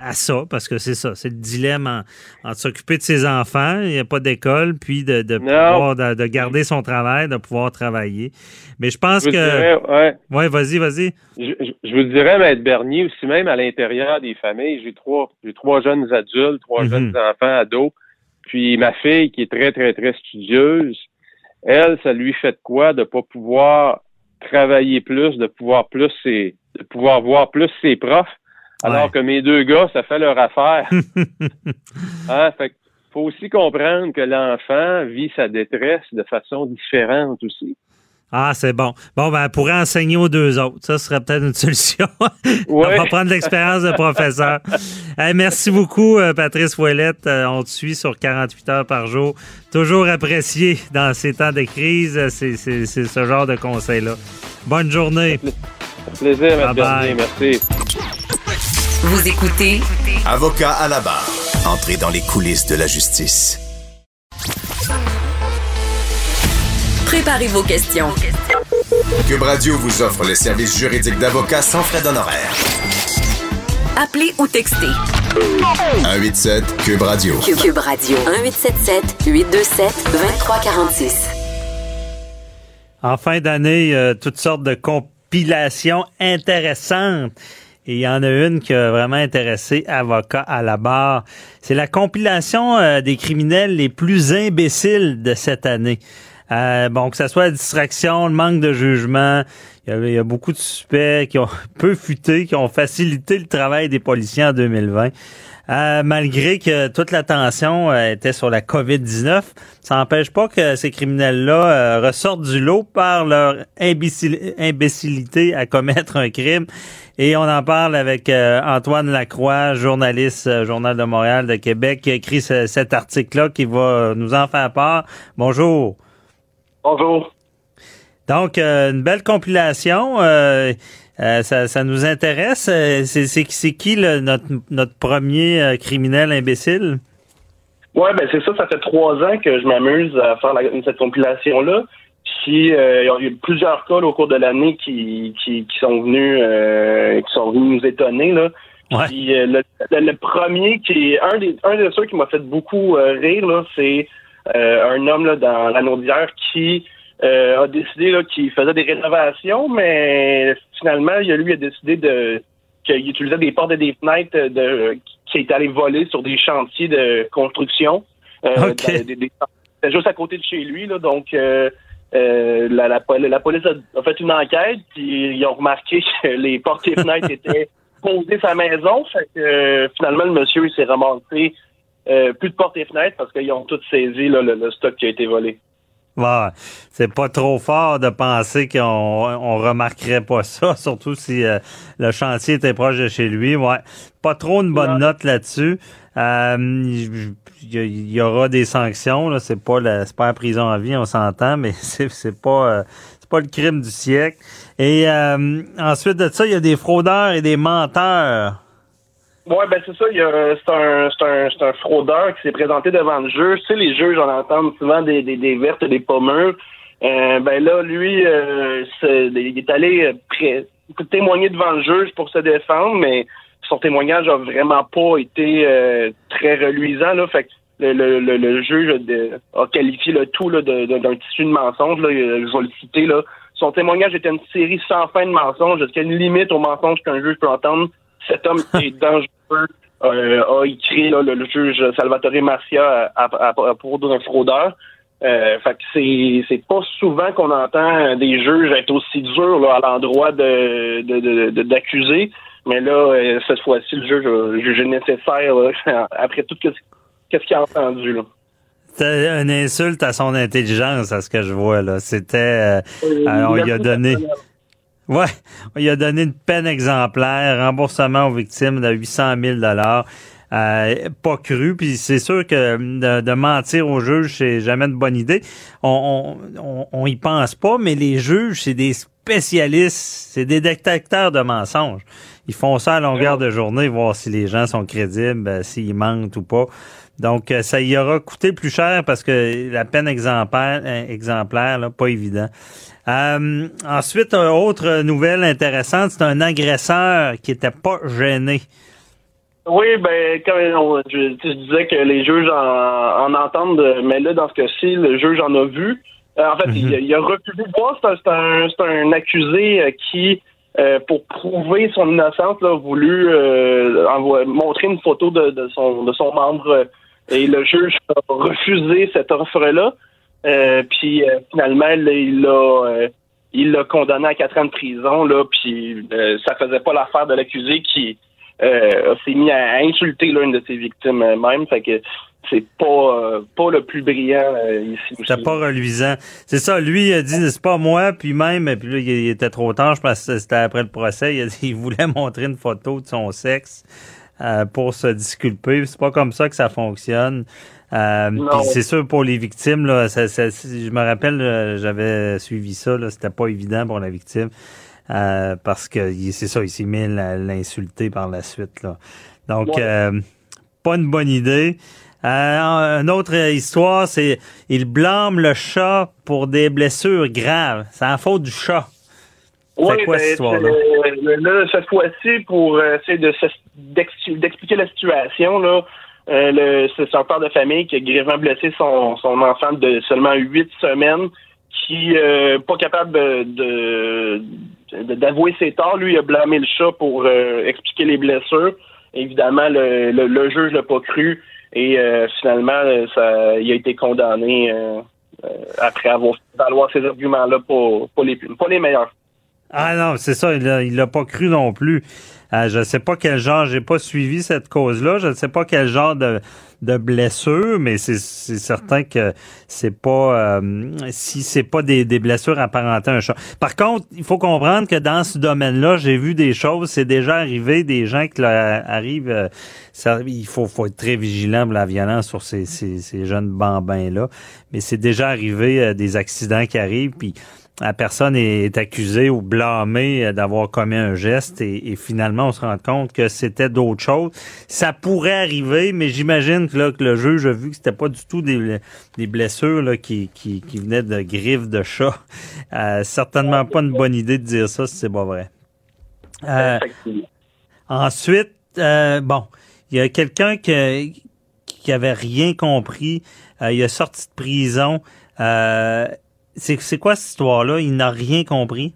à ça, parce que c'est ça, c'est le dilemme en, en s'occuper de ses enfants, il n'y a pas d'école, puis de, de pouvoir de, de, garder son travail, de pouvoir travailler. Mais je pense je que. Dirais, ouais, ouais vas-y, vas-y. Je, je, je, vous dirais, Maître Bernier, aussi même à l'intérieur des familles, j'ai trois, j'ai trois jeunes adultes, trois mm -hmm. jeunes enfants, ados. Puis ma fille, qui est très, très, très studieuse, elle, ça lui fait de quoi de pas pouvoir travailler plus, de pouvoir plus ses, de pouvoir voir plus ses profs, alors ouais. que mes deux gars, ça fait leur affaire. <laughs> hein? Fait faut aussi comprendre que l'enfant vit sa détresse de façon différente aussi. Ah, c'est bon. Bon, ben, pourrait enseigner aux deux autres. Ça serait peut-être une <laughs> solution. On va prendre l'expérience de professeur. <laughs> hey, merci beaucoup, euh, Patrice Ouellette. Euh, on te suit sur 48 heures par jour. Toujours apprécié dans ces temps de crise. C'est ce genre de conseils-là. Bonne journée. Plaisir, bye bye. Merci. Vous écoutez Avocat à la barre. Entrez dans les coulisses de la justice. Préparez vos questions. Cube Radio vous offre les services juridiques d'avocats sans frais d'honoraires. Appelez ou textez. 187 Cube Radio. Cube, Cube Radio. 1877 827 2346. En fin d'année, euh, toutes sortes de compilations intéressantes. Et il y en a une qui a vraiment intéressé Avocat à la barre. C'est la compilation euh, des criminels les plus imbéciles de cette année. Euh, bon, que ce soit la distraction, le manque de jugement, il y, il y, a, beaucoup de suspects qui ont <laughs> peu futé, qui ont facilité le travail des policiers en 2020. Euh, malgré que toute l'attention euh, était sur la COVID-19, ça n'empêche pas que ces criminels-là euh, ressortent du lot par leur imbécil imbécilité à commettre un crime. Et on en parle avec Antoine Lacroix, journaliste Journal de Montréal de Québec, qui a écrit ce, cet article-là qui va nous en faire part. Bonjour. Bonjour. Donc, une belle compilation. Euh, euh, ça, ça, nous intéresse. C'est qui le, notre, notre premier criminel imbécile? Oui, ben c'est ça. Ça fait trois ans que je m'amuse à faire la, cette compilation-là. Puis, il y a eu plusieurs cas là, au cours de l'année qui, qui, qui, sont venus qui sont venus nous étonner. Là. Ouais. Puis, le, le, premier qui est un des un de ceux qui m'a fait beaucoup rire, là, c'est un homme là, dans l'anneau d'hier qui euh, a décidé qu'il faisait des rénovations, mais finalement, il a, lui a décidé de qu'il utilisait des portes et des fenêtres de, qui est allé voler sur des chantiers de construction. Euh, okay. des, des, C'était juste à côté de chez lui, là, donc euh, euh, la, la, la, police a, fait une enquête, puis ils ont remarqué <laughs> que les portes et fenêtres <laughs> étaient posées sa maison. Fait que euh, finalement, le monsieur s'est ramassé plus de portes et fenêtres parce qu'ils ont tous saisi là, le, le stock qui a été volé. Ouais, c'est pas trop fort de penser qu'on on remarquerait pas ça, <laughs> surtout si euh, le chantier était proche de chez lui. Ouais, pas trop une bonne ouais. note là-dessus. Euh, il y, aura des sanctions. Là, c'est pas la, c'est pas la prison à vie, on s'entend, <laughs> mais c'est, c'est pas euh, c'est pas le crime du siècle. Et euh, ensuite de ça, il y a des fraudeurs et des menteurs. Oui, ben c'est ça. Il y a, c'est un, c'est un, c'est un fraudeur qui s'est présenté devant le juge. Tu sais, les juges, on entend souvent des, des, des vertes et des pommures. Euh, ben là, lui, euh, il est allé pré- témoigner devant le juge pour se défendre, mais son témoignage a vraiment pas été euh, très reluisant. Là, fait que le, le, le, le juge a qualifié le tout là, de- d'un tissu de mensonge. Là, je vais le citer. Là. Son témoignage était une série sans fin de mensonges. A une limite aux mensonges qu'un juge peut entendre? Cet homme est dangereux. <laughs> euh, a écrit là, le, le juge Salvatore Marcia à, à, à propos d'un fraudeur. Euh, fait que c'est c'est pas souvent qu'on entend des juges être aussi durs là, à l'endroit de de- de- de- d'accusés. Mais là, euh, cette fois-ci, le juge a jugé nécessaire là, <laughs> après tout ce qu'est-ce qu'il a entendu là. C'était une insulte à son intelligence, à ce que je vois là. C'était, euh, euh, on lui a donné, ouais, lui a donné une peine exemplaire, remboursement aux victimes de 800 000 dollars. Euh, pas cru, puis c'est sûr que de, de mentir aux juges, c'est jamais une bonne idée. On, on, on, on y pense pas, mais les juges, c'est des spécialistes, c'est des détecteurs de mensonges. Ils font ça à longueur de journée, voir si les gens sont crédibles, euh, s'ils mentent ou pas. Donc, euh, ça y aura coûté plus cher parce que la peine exemplaire, euh, exemplaire là, pas évident. Euh, ensuite, une autre nouvelle intéressante, c'est un agresseur qui était pas gêné. Oui, ben on- je, disais que les juges en, en entendent, mais là, dans ce cas-ci, le juge en a vu. Euh, en fait, il, a- il a refusé de voir. C'est un, accusé euh, qui, euh, pour prouver son innocence, là, a voulu euh, montrer une photo de, de son, de son membre. et le juge a refusé cette offre-là. Euh, puis euh, finalement, là, il l'a euh, il l'a condamné à quatre ans de prison. Là, puis euh, ça faisait pas l'affaire de l'accusé qui euh, s'est mis à insulter l'une de ses victimes euh, même. Fait que c'est pas pas le plus brillant ici. C'était pas reluisant. C'est ça, lui, il a dit, c'est pas moi, puis même, puis là, il était trop tard, je pense que c'était après le procès, il, a dit, il voulait <laughs> montrer une photo de son sexe pour se disculper. C'est pas comme ça que ça fonctionne. Euh, c'est sûr, pour les victimes, là, ça, ça- je me rappelle, euh, j'avais suivi ça, c'était pas évident pour la victime. euh, parce que c'est ça, il s'est mis à l'insulter par la suite. Là. Donc, Ouais. euh, pas une bonne idée. Euh, une autre histoire, c'est il blâme le chat pour des blessures graves. C'est la faute du chat. Oui, C'est quoi ben, cette histoire-là? c'est- là, cette fois-ci, pour euh, essayer de d'expliquer la situation, là, euh, le- c'est un père de famille qui a grièvement blessé son, son enfant de seulement huit semaines, qui euh, pas capable de d'avouer ses torts. Lui, il a blâmé le chat pour euh, expliquer les blessures. Évidemment, le, le, le juge l'a pas cru et euh, finalement, euh, ça, il a été condamné euh, après avoir valoir ces arguments-là, pas, pas, les, pas les meilleurs. Ah non, c'est ça, il l'a pas cru non plus. Euh, je ne sais pas quel genre, j'ai pas suivi cette cause-là, je ne sais pas quel genre de, de blessure, mais c'est, certain que c'est pas euh, si c'est pas des, des blessures apparentées à un chat. Par contre, il faut comprendre que dans ce domaine-là, j'ai vu des choses, c'est déjà arrivé des gens qui arrivent, euh, ça, il faut, faut être très vigilant pour la violence sur ces, ces, ces jeunes bambins-là, mais c'est déjà arrivé euh, des accidents qui arrivent, puis la personne est accusée ou blâmée euh, d'avoir commis un geste et, et finalement on se rend compte que c'était d'autres choses. Ça pourrait arriver, mais j'imagine que, là, que le juge a vu que c'était pas du tout des, des blessures là, qui, qui, qui venaient de griffes de chat. Euh, certainement pas une bonne idée de dire ça si c'est pas vrai. Euh, ensuite, euh, bon, il y a quelqu'un qui, qui avait rien compris. Euh, il est sorti de prison. C'est, quoi cette histoire-là? Il n'a rien compris?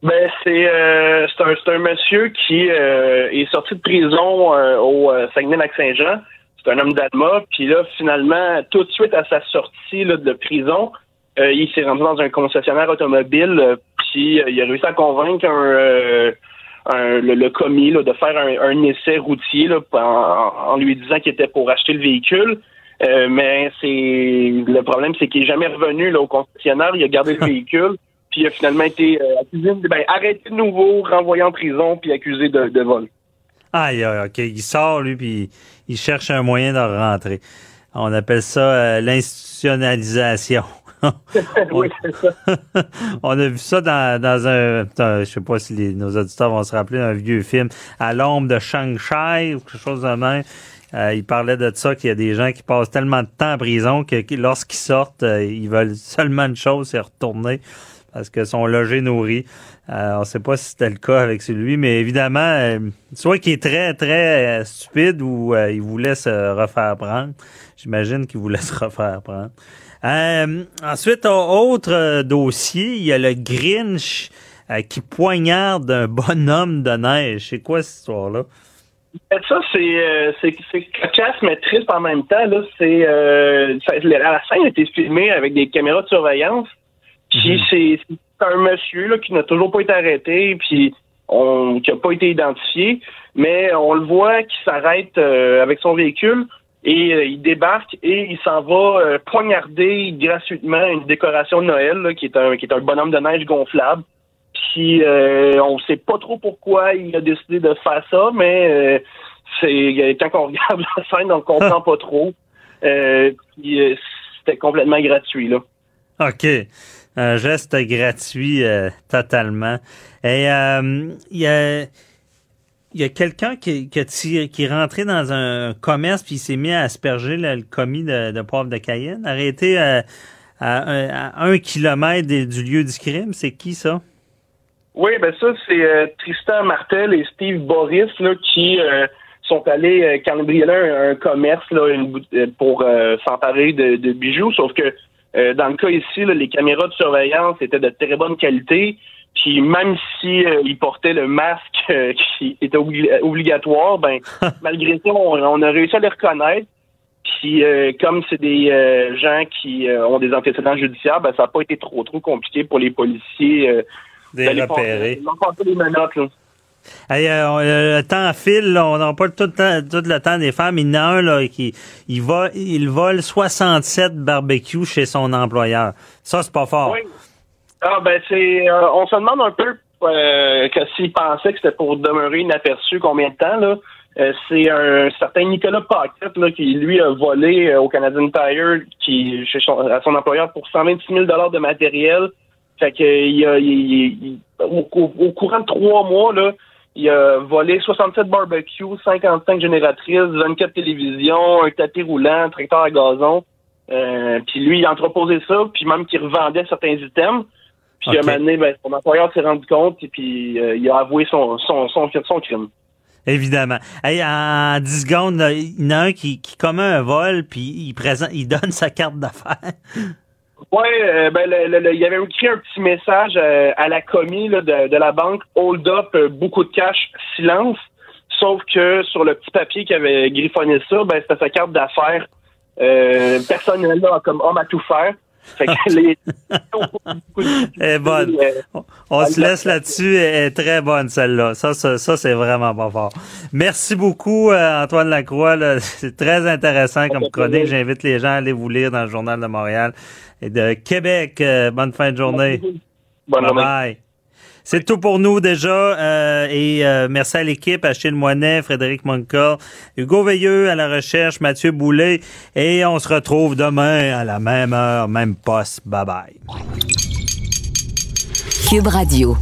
Ben c'est euh, c'est un un monsieur qui euh, est sorti de prison euh, au euh, Saguenay-Lac-Saint-Jean. C'est un homme d'Alma. Puis là, finalement, tout de suite à sa sortie de prison, il s'est rendu dans un concessionnaire automobile. puis il a réussi à convaincre un, le, commis de faire un, essai routier en lui disant qu'il était pour acheter le véhicule. Euh, mais c'est le problème, c'est qu'il est jamais revenu là, au concessionnaire. Il a gardé le <laughs> véhicule. Puis il a finalement été euh, accusé, ben, arrêté de nouveau, renvoyé en prison, puis accusé de, de vol. Ah, il- OK. Il sort, lui, puis il cherche un moyen de rentrer. On appelle ça euh, l'institutionnalisation. <laughs> <laughs> oui, c'est ça. On a vu ça dans, dans un, je sais pas si les, nos auditeurs vont se rappeler, un vieux film, À l'ombre de Shang-Chi ou quelque chose de même. Euh, il parlait de ça qu'il y a des gens qui passent tellement de temps en prison que, lorsqu'ils sortent, euh, ils veulent <laughs> seulement une chose, c'est retourner parce qu'ils sont logés, nourris. Euh, on ne sait pas si c'était le cas avec celui, mais évidemment, soit qu'il est très, très stupide ou il voulait se refaire prendre. J'imagine qu'il voulait <laughs> se refaire prendre. ensuite, autre dossier, il y a le Grinch qui poignarde un bonhomme de neige. C'est quoi cette histoire-là? Ça, euh, c'est c'est cocasse, mais triste en même temps. Là, c'est euh, la scène a été filmée avec des caméras de surveillance. Puis mhm. c'est un monsieur là, qui n'a toujours pas été arrêté, puis on, qui n'a pas été identifié, mais on le voit qui s'arrête euh, avec son véhicule et il débarque et il s'en va poignarder gratuitement une décoration de Noël qui est un qui est un bonhomme de neige gonflable. Puis euh, on sait pas trop pourquoi il a décidé de faire ça, mais euh, c'est quand on regarde la scène, on comprend pas trop. Euh, euh, c'était complètement gratuit là. OK. Un geste gratuit totalement. Et il y a y a quelqu'un qui, qui, est rentré dans un commerce puis il s'est mis à asperger le commis de, de poivre de Cayenne, arrêté à, à, un kilomètre du lieu du crime. C'est qui ça? Oui, ben ça, c'est euh, Tristan Martel et Steve Boris là, qui euh, sont allés euh, cambrioler un, commerce là, pour s'emparer de, bijoux, sauf que dans le cas ici, les caméras de surveillance étaient de très bonne qualité. Puis même si ils portaient le masque <laughs> qui était obligatoire, ben <laughs> malgré ça, on, a réussi à les reconnaître. Puis comme c'est des gens qui ont des antécédents judiciaires, ben ça n'a pas été trop trop compliqué pour les policiers des repérer. le temps file, on n'a pas tout le, temps, tout le temps des femmes. Il y en a un là, qui il, va, il vole 67 barbecues chez son employeur. Ça, c'est pas fort. Oui. Ah, ben, c'est. Euh, on se demande un peu euh, que s'il pensait que c'était pour demeurer inaperçu combien de temps, là. Euh, c'est un certain Nicolas Paquette là, qui, lui, a volé au Canadian Tire qui, chez son, à son employeur pour 126 000 de matériel fait que il a, il, au, courant de trois mois, là, il a volé 67 barbecues, 55 génératrices, 24 télévisions, un tapis roulant, un tracteur à gazon. Euh, puis lui, il a entreposé ça, puis même qu'il revendait certains items. Puis okay. à un moment ben, son employeur s'est rendu compte et puis euh, il a avoué son, son, son, son crime. Évidemment. Hey, en 10 secondes, il y en a un qui, qui commet un vol, puis il, présente, il donne sa carte d'affaires. Oui, euh, ben, il y avait écrit un petit message euh, à la commis de, de, la banque, hold up, euh, beaucoup de cash, silence. Sauf que sur le petit papier qui avait griffonné ça, ben, c'était sa carte d'affaires personnelle là, comme homme à tout faire. Fait que les... <laughs> est bonne. On, se laisse là-dessus. Elle est très bonne, celle-là. Ça, ça, c'est vraiment pas fort. Merci beaucoup, Antoine Lacroix. <laughs> C'est très intéressant comme chronique. J'invite les gens à aller vous lire dans le Journal de Montréal de Québec. Euh, bonne fin de journée. Bonne bye Bye. C'est tout pour nous déjà. Euh, et euh, merci à l'équipe, Achille Moinet, Frédéric Moncor, Hugo Veilleux à la recherche, Mathieu Boulet. Et on se retrouve demain à la même heure, même poste. Bye bye. Cube Radio.